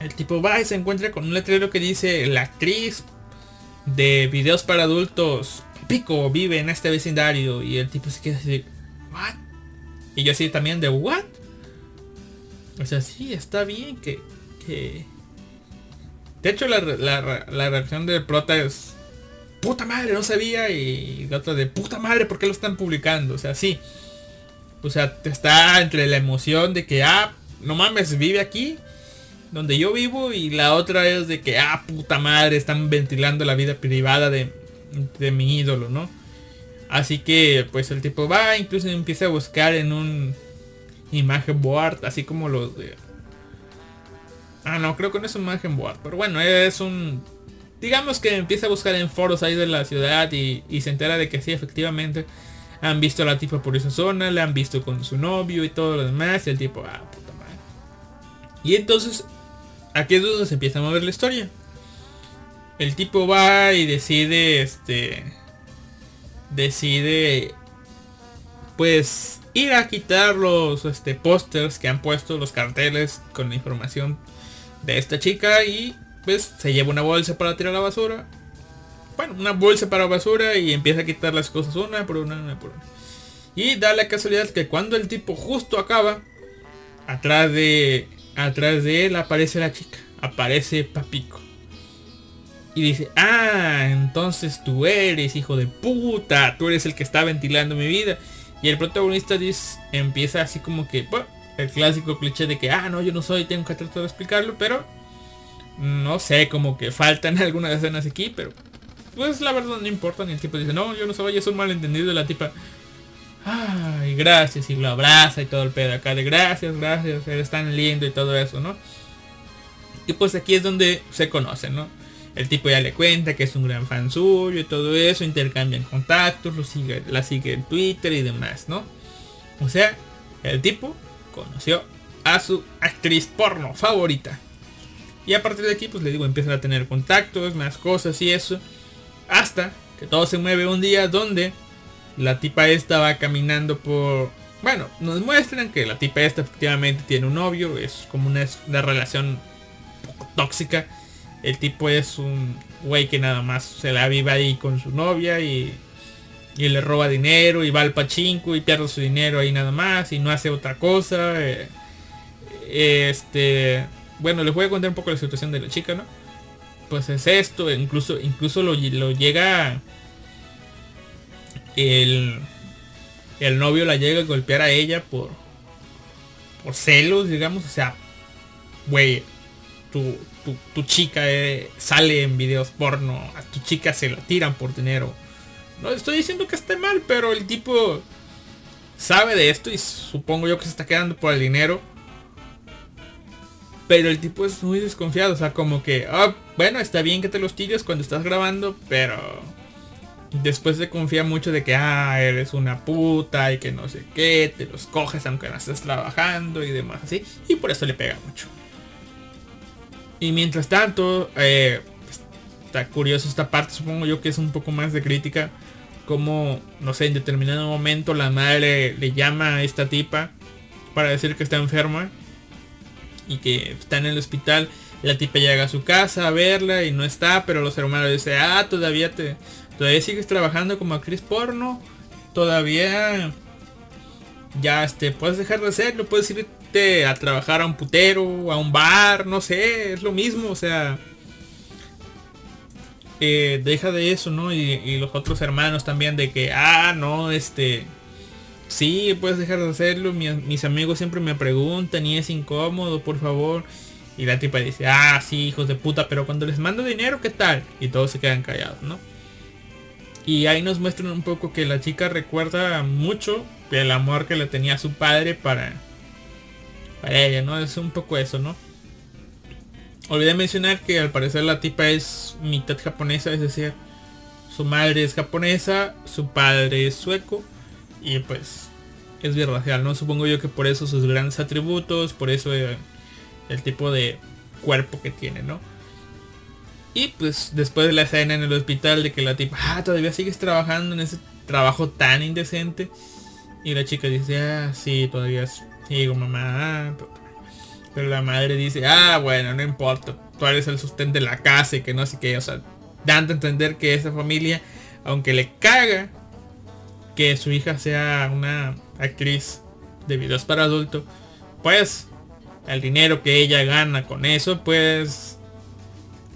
el tipo va y se encuentra con un letrero que dice la actriz de videos para adultos Pico vive en este vecindario y el tipo se queda así, ¿what? Y yo así también de, ¿what? O sea, sí, está bien que... que... De hecho, la, la, reacción del prota es, puta madre, no sabía. Y la otra de, puta madre, ¿por qué lo están publicando? O sea, sí. O sea, está entre la emoción de que, ah, no mames, vive aquí, donde yo vivo. Y la otra es de que, ah, puta madre, están ventilando la vida privada de, de mi ídolo, ¿no? Así que, pues el tipo va, incluso empieza a buscar en un imagen board, así como los de... Ah, no, creo que no es un imagen board, pero bueno, es un... Digamos que empieza a buscar en foros ahí de la ciudad y, se entera de que sí, efectivamente, han visto a la tipa por esa zona, la han visto con su novio y todo lo demás, y el tipo, ah, puta madre. Y entonces, aquí es donde se empieza a mover la historia. El tipo va y decide, este, decide, pues, ir a quitar los, este, pósters que han puesto los carteles con la información de esta chica y, pues, se lleva una bolsa para tirar la basura bueno, una bolsa para basura y empieza a quitar las cosas una por una, una por una. Y da la casualidad que cuando el tipo justo acaba, atrás de, atrás de él aparece la chica, aparece Papico. Y dice, ah, entonces tú eres hijo de puta, tú eres el que está ventilando mi vida. Y el protagonista dice, empieza así como que, el clásico cliché de que, ah, no, yo no soy, tengo que tratar de explicarlo, pero no sé, como que faltan algunas escenas aquí, pero pues la verdad no importa. Ni el tipo dice, no, yo no soy, es un malentendido. de la tipa, ay, gracias. Y lo abraza y todo el pedo acá de gracias, gracias. Eres tan lindo y todo eso, ¿no? Y pues aquí es donde se conocen, ¿no? El tipo ya le cuenta que es un gran fan suyo y todo eso. Intercambian contactos, lo sigue, la sigue en Twitter y demás, ¿no? O sea, el tipo conoció a su actriz porno favorita. Y a partir de aquí, pues le digo, empiezan a tener contactos, más cosas y eso. Hasta que todo se mueve un día donde la tipa esta va caminando por... Bueno, nos muestran que la tipa esta efectivamente tiene un novio, es como una, relación tóxica. El tipo es un güey que nada más se la vive ahí con su novia y, y le roba dinero y va al pachinko y pierde su dinero ahí nada más y no hace otra cosa. Eh, este, bueno, les voy a contar un poco la situación de la chica, ¿no? pues es esto, incluso, incluso lo, llega el, el novio la llega a golpear a ella por, por celos, digamos, o sea, güey, tu, tu, chica eh, sale en videos porno, a tu chica se la tiran por dinero. No estoy diciendo que esté mal, pero el tipo sabe de esto y supongo yo que se está quedando por el dinero. Pero el tipo es muy desconfiado, o sea, como que, ah, bueno, está bien que te los tires cuando estás grabando, pero después se confía mucho de que, ah, eres una puta y que no sé qué, te los coges aunque no estés trabajando y demás así, y por eso le pega mucho. Y mientras tanto, eh, está curioso esta parte, supongo yo que es un poco más de crítica, como, no sé, en determinado momento la madre le llama a esta tipa para decir que está enferma y que está en el hospital. La tipa llega a su casa a verla y no está, pero los hermanos dicen, ah, todavía te, todavía sigues trabajando como actriz porno, todavía ya este, puedes dejar de hacerlo, puedes a trabajar a un putero, a un bar, no sé, es lo mismo, o sea, eh, deja de eso, ¿no? Y, los otros hermanos también de que, ah, no, este, Sí, puedes dejar de hacerlo. mis amigos siempre me preguntan y es incómodo, por favor. Y la tipa dice, ah, sí, hijos de puta, pero cuando les mando dinero, ¿qué tal? Y todos se quedan callados, ¿no? Y ahí nos muestran un poco que la chica recuerda mucho el amor que le tenía su padre para, para ella, ¿no? Es un poco eso, ¿no? Olvidé mencionar que al parecer la tipa es mitad japonesa, es decir, su madre es japonesa, su padre es sueco y pues es birracial, ¿no? Supongo yo que por eso sus grandes atributos, por eso el tipo de cuerpo que tiene, ¿no? Y pues después de la escena en el hospital de que la tipa, ah, todavía sigues trabajando en ese trabajo tan indecente. Y la chica dice, ah, sí, todavía sigo, mamá. Ah, Pero la madre dice, ah, bueno, no importa, tú eres el sustento de la casa y que no sé qué, o sea, dando a entender que esa familia, aunque le caga que su hija sea una actriz de videos para adulto, pues el dinero que ella gana con eso, pues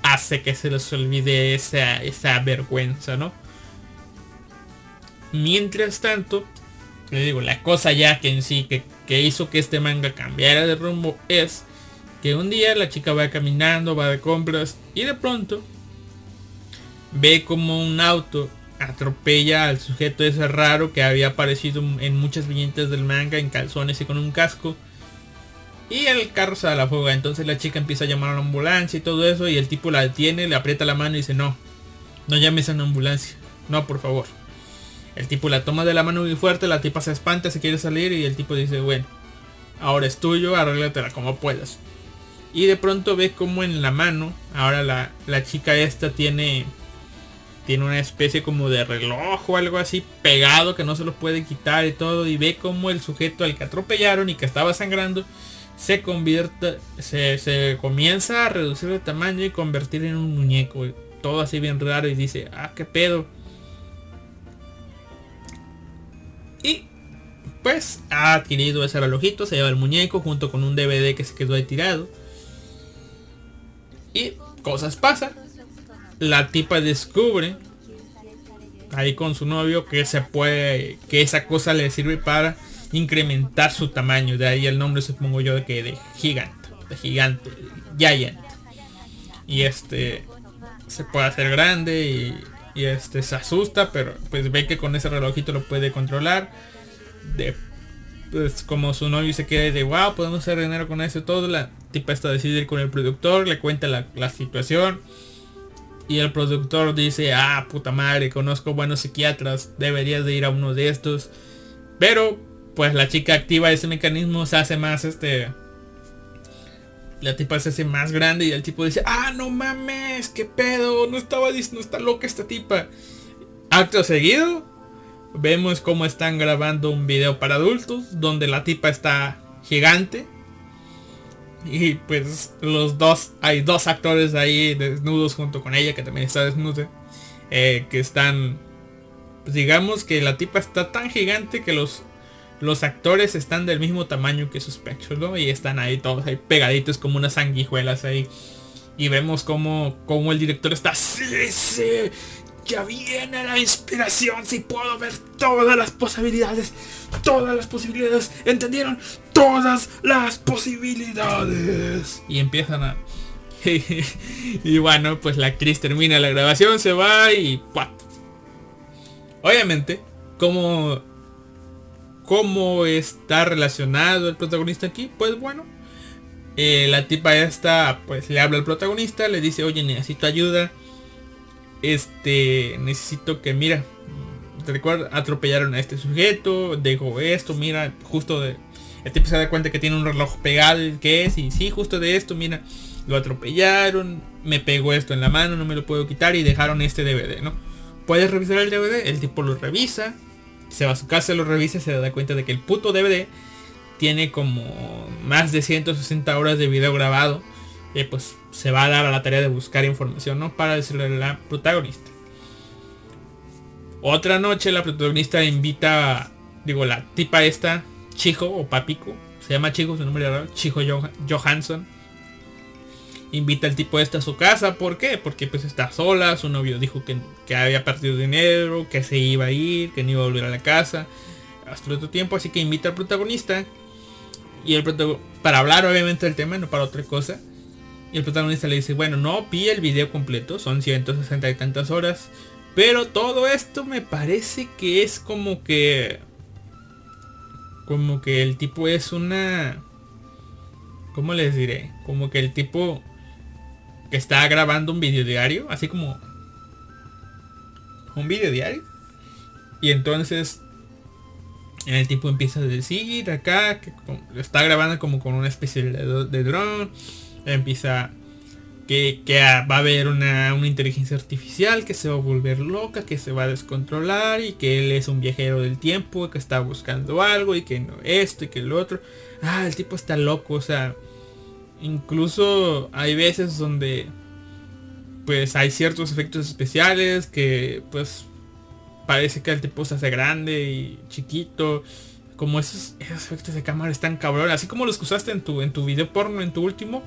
hace que se les olvide esa, esa vergüenza, ¿no? Mientras tanto, le digo, la cosa ya que en sí que, que hizo que este manga cambiara de rumbo es que un día la chica va caminando, va de compras y de pronto ve como un auto atropella al sujeto ese raro que había aparecido en muchas viñetas del manga en calzones y con un casco. Y el carro se da la fuga. Entonces la chica empieza a llamar a la ambulancia y todo eso. Y el tipo la detiene, le aprieta la mano y dice, no, no llames a una ambulancia. No, por favor. El tipo la toma de la mano muy fuerte, la tipa se espanta, se quiere salir y el tipo dice, bueno, ahora es tuyo, arréglatela como puedas. Y de pronto ve como en la mano, ahora la, la chica esta tiene tiene una especie como de reloj o algo así pegado que no se lo puede quitar y todo y ve como el sujeto al que atropellaron y que estaba sangrando se convierte se, se comienza a reducir de tamaño y convertir en un muñeco todo así bien raro y dice ah qué pedo y pues ha adquirido ese relojito se lleva el muñeco junto con un DVD que se quedó ahí tirado. Y cosas pasan. La tipa descubre ahí con su novio que se puede que esa cosa le sirve para incrementar su tamaño. De ahí el nombre supongo yo de que de gigante de gigante giant. Y este se puede hacer grande y, y, este se asusta pero pues ve que con ese relojito lo puede controlar de pues como su novio se quede de wow podemos hacer dinero con eso todo la tipa está decide ir con el productor le cuenta la, la situación y el productor dice, ah, puta madre, conozco buenos psiquiatras, deberías de ir a uno de estos. Pero, pues la chica activa ese mecanismo, se hace más este... La tipa se hace más grande y el tipo dice, ah, no mames, qué pedo, no estaba, no está loca esta tipa. Acto seguido, vemos cómo están grabando un video para adultos, donde la tipa está gigante, y pues los dos, hay dos actores ahí desnudos junto con ella, que también está desnuda. Eh, que están, pues digamos que la tipa está tan gigante que los, los actores están del mismo tamaño que sus pechos, ¿no? Y están ahí todos ahí pegaditos como unas sanguijuelas ahí. Y vemos como, el director está, sí, sí, ya viene la inspiración, si puedo ver todas las posibilidades, todas las posibilidades, ¿entendieron? Todas las posibilidades. Y empiezan a... y bueno, pues la actriz termina la grabación, se va y... ¡pua! Obviamente, como... ¿Cómo está relacionado el protagonista aquí? Pues bueno, eh, la tipa esta pues le habla al protagonista, le dice, oye, necesito ayuda este, necesito que, mira, te atropellaron a este sujeto, dejó esto, mira, justo de... El tipo se da cuenta que tiene un reloj pegado, que es? Y sí, justo de esto, mira, lo atropellaron, me pegó esto en la mano, no me lo puedo quitar y dejaron este DVD, ¿no? Puedes revisar el DVD, el tipo lo revisa, se va a su casa, lo revisa y se da cuenta de que el puto DVD tiene como más de 160 horas de video grabado y pues se va a dar a la tarea de buscar información, ¿no? Para decirle a la protagonista. Otra noche la protagonista invita, digo, la tipa esta, Chico o Papico, se llama Chico, su nombre raro, Chico Johansson. Invita al tipo este a su casa, ¿por qué? Porque pues está sola, su novio dijo que, que había perdido dinero, que se iba a ir, que no iba a volver a la casa hasta otro tiempo, así que invita al protagonista y el protagonista, para hablar obviamente del tema, no para otra cosa. Y el protagonista le dice, bueno, no vi el video completo, son 160 y tantas horas. Pero todo esto me parece que es como que... Como que el tipo es una... ¿Cómo les diré? Como que el tipo que está grabando un video diario, así como... Un video diario. Y entonces el tipo empieza a decir acá que está grabando como con una especie de, de drone empieza que, va a haber una, inteligencia artificial que se va a volver loca, que se va a descontrolar y que él es un viajero del tiempo, que está buscando algo y que no esto y que lo otro. Ah, el tipo está loco, o sea, incluso hay veces donde pues hay ciertos efectos especiales que pues parece que el tipo se hace grande y chiquito. Como esos, efectos de cámara están cabrón. Así como los que usaste en tu, en tu video porno, en tu último.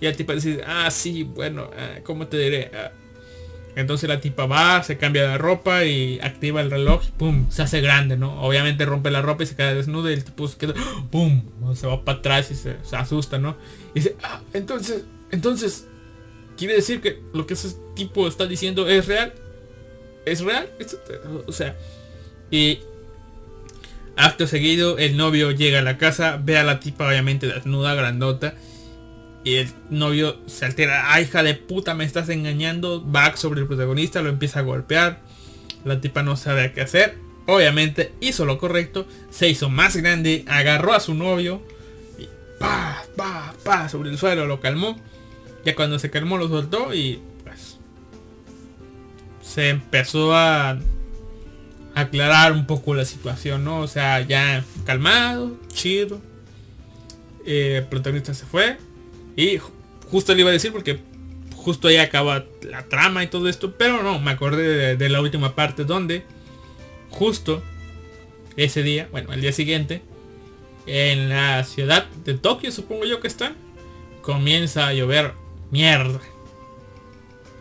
Y el tipo dice, ah, sí, bueno, ah, ¿cómo te diré? Ah". Entonces la tipa va, se cambia de ropa y activa el reloj pum, se hace grande, ¿no? Obviamente rompe la ropa y se queda desnudo y el tipo se queda, pum, se va para atrás y se, asusta, ¿no? Y dice, ah, entonces, entonces, ¿quiere decir que lo que ese tipo está diciendo es real? ¿Es real? O sea, y acto seguido el novio llega a la casa, ve a la tipa obviamente desnuda, grandota y el novio se altera, ah, hija de puta, me estás engañando. Va sobre el protagonista, lo empieza a golpear. La tipa no sabe qué hacer. Obviamente hizo lo correcto, se hizo más grande, agarró a su novio y pa, pa, pa, sobre el suelo, lo calmó. Ya cuando se calmó lo soltó y pues se empezó a aclarar un poco la situación, ¿no? O sea, ya calmado, chido. Eh, el protagonista se fue. Y justo le iba a decir porque justo ahí acaba la trama y todo esto. Pero no, me acordé de, la última parte donde justo ese día, bueno, el día siguiente, en la ciudad de Tokio, supongo yo que están, comienza a llover mierda.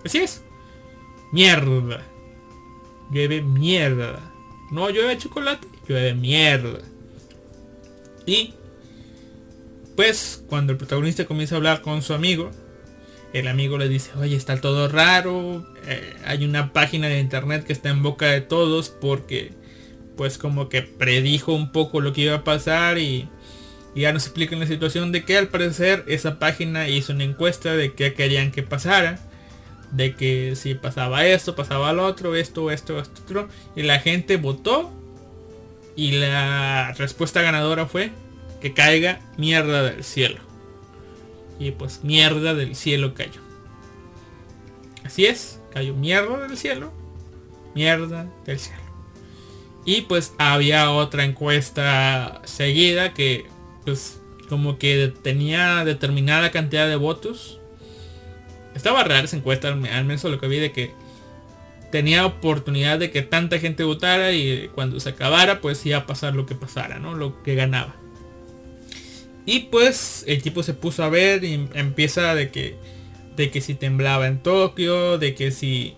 Así es. Mierda. Llueve mierda. No llueve chocolate, llueve mierda. Y pues cuando el protagonista comienza a hablar con su amigo, el amigo le dice, oye, está todo raro, eh, hay una página de internet que está en boca de todos porque pues como que predijo un poco lo que iba a pasar y, ya nos explican la situación de que al parecer esa página hizo una encuesta de qué querían que pasara. De que si pasaba esto, pasaba lo otro, esto, esto, esto, otro. Y la gente votó. Y la respuesta ganadora fue que caiga mierda del cielo. Y pues mierda del cielo cayó. Así es, cayó mierda del cielo. Mierda del cielo. Y pues había otra encuesta seguida que pues como que tenía determinada cantidad de votos. Estaba rara esa encuesta, al menos lo que vi de que tenía oportunidad de que tanta gente votara y cuando se acabara pues iba a pasar lo que pasara, ¿no? Lo que ganaba. Y pues el tipo se puso a ver y empieza de que de que si temblaba en Tokio, de que si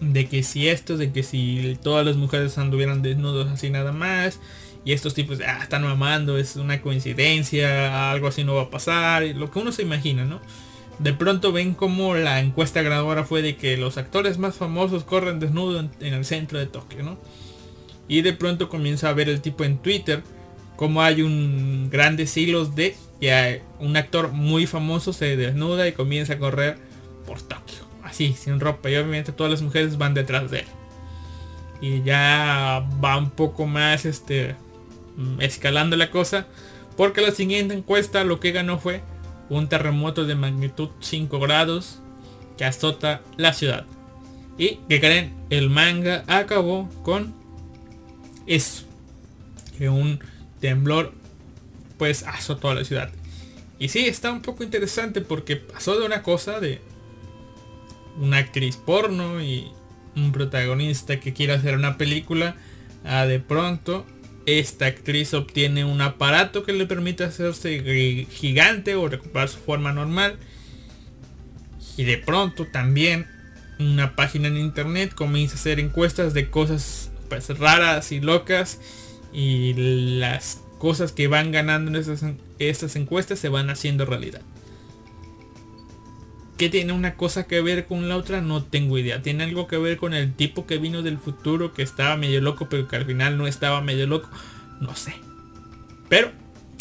de que si esto, de que si todas las mujeres anduvieran desnudos así nada más y estos tipos ah, están mamando, es una coincidencia, algo así no va a pasar, lo que uno se imagina, ¿no? De pronto ven como la encuesta grabadora fue de que los actores más famosos corren desnudos en, en el centro de Tokio, ¿no? Y de pronto comienza a ver el tipo en Twitter como hay un grandes hilos de que un actor muy famoso se desnuda y comienza a correr por Tokio. Así, sin ropa. Y obviamente todas las mujeres van detrás de él. Y ya va un poco más este escalando la cosa. Porque la siguiente encuesta lo que ganó fue un terremoto de magnitud 5 grados que azota la ciudad. Y que creen, el manga acabó con eso. Que un temblor pues azotó a la ciudad. Y sí, está un poco interesante porque pasó de una cosa de una actriz porno y un protagonista que quiere hacer una película a de pronto esta actriz obtiene un aparato que le permite hacerse gigante o recuperar su forma normal. Y de pronto también una página en internet comienza a hacer encuestas de cosas pues raras y locas y las cosas que van ganando en estas, encuestas se van haciendo realidad. ¿Qué tiene una cosa que ver con la otra? No tengo idea. Tiene algo que ver con el tipo que vino del futuro que estaba medio loco pero que al final no estaba medio loco. No sé. Pero,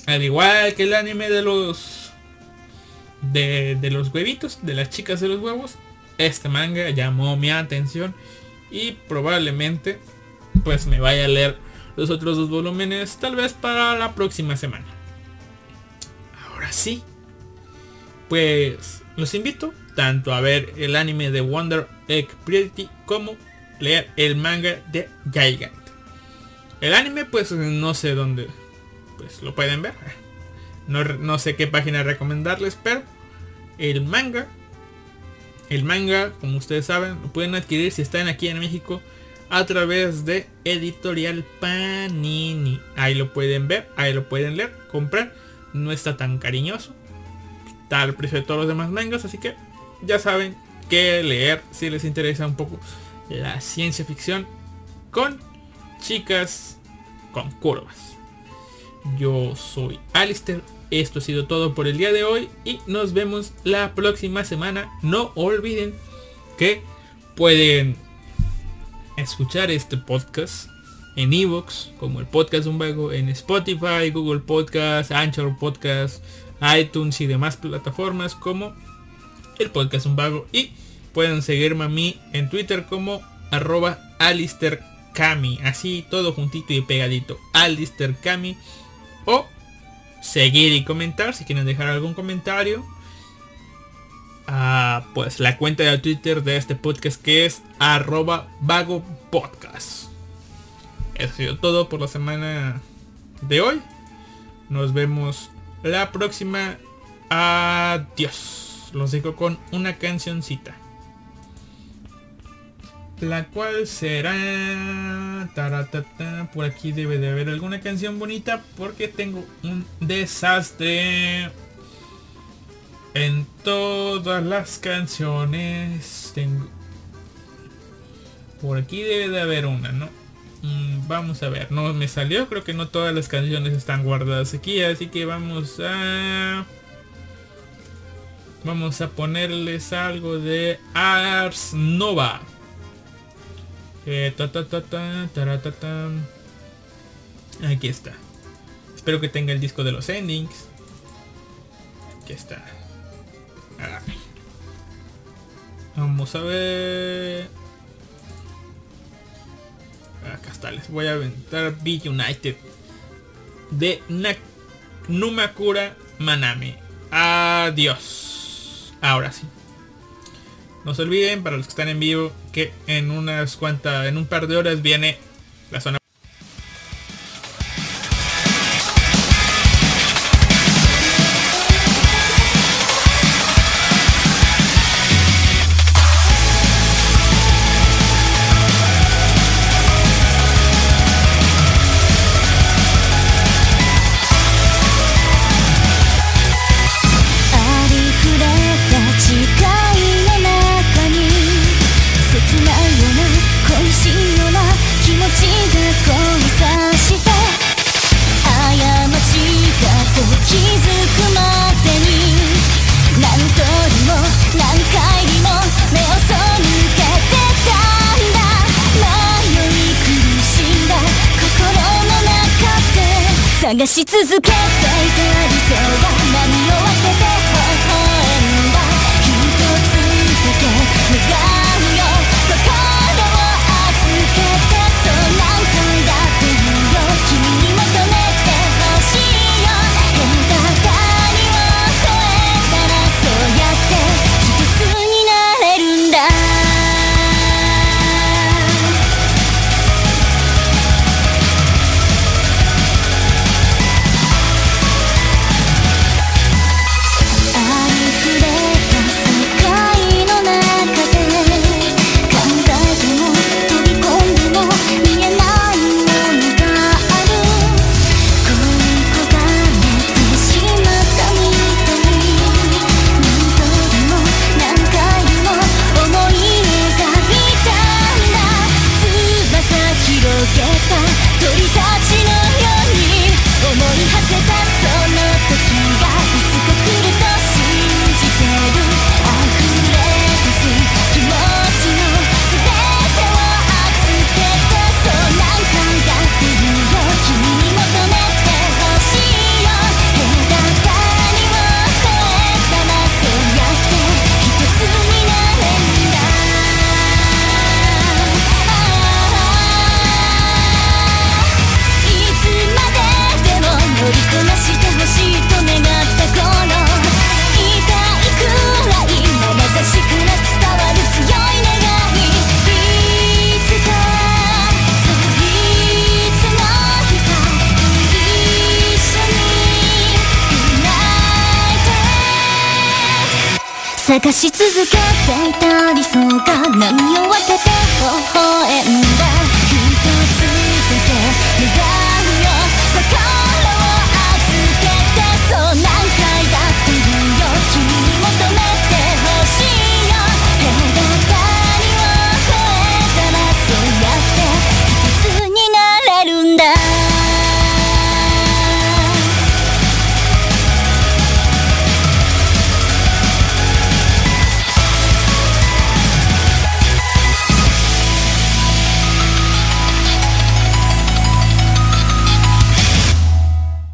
al igual que el anime de los... De, los huevitos, de las chicas de los huevos, este manga llamó mi atención y probablemente pues me vaya a leer los otros dos volúmenes tal vez para la próxima semana. Ahora sí, pues los invito tanto a ver el anime de Wonder Egg Pretty como leer el manga de Gigant. El anime pues no sé dónde pues lo pueden ver. no, no sé qué página recomendarles, pero el manga, el manga, como ustedes saben, lo pueden adquirir si están aquí en México a través de Editorial Panini. Ahí lo pueden ver, ahí lo pueden leer, comprar. No está tan cariñoso. Está al precio de todos los demás mangas, así que ya saben que leer si les interesa un poco la ciencia ficción con chicas con curvas. Yo soy Alistair. Esto ha sido todo por el día de hoy y nos vemos la próxima semana. No olviden que pueden escuchar este podcast en Evox, como el podcast un vago, en Spotify, Google Podcast, Anchor Podcast, iTunes y demás plataformas como el podcast un vago. Y pueden seguirme a mí en Twitter como arroba Alister Kami. Así todo juntito y pegadito. Alister Kami. O seguir y comentar si quieren dejar algún comentario. Pues la cuenta de Twitter de este podcast que es arroba vago podcast. Eso ha sido todo por la semana de hoy. Nos vemos la próxima. Adiós. Los dejo con una cancioncita. La cual será... Taratata, por aquí debe de haber alguna canción bonita porque tengo un desastre. En todas las canciones tengo... Por aquí debe de haber una, ¿no? Mm, vamos a ver, no me salió, creo que no todas las canciones están guardadas aquí, así que vamos a... Vamos a ponerles algo de Ars Nova. Eh, ta, ta, ta. Aquí está. Espero que tenga el disco de los endings. Aquí está. Ah. Vamos a ver. Acá está. Les voy a aventar Be United. De Na Numakura Manami. Adiós. Ahora sí. No se olviden, para los que están en vivo, que en unas cuantas, en un par de horas viene la zona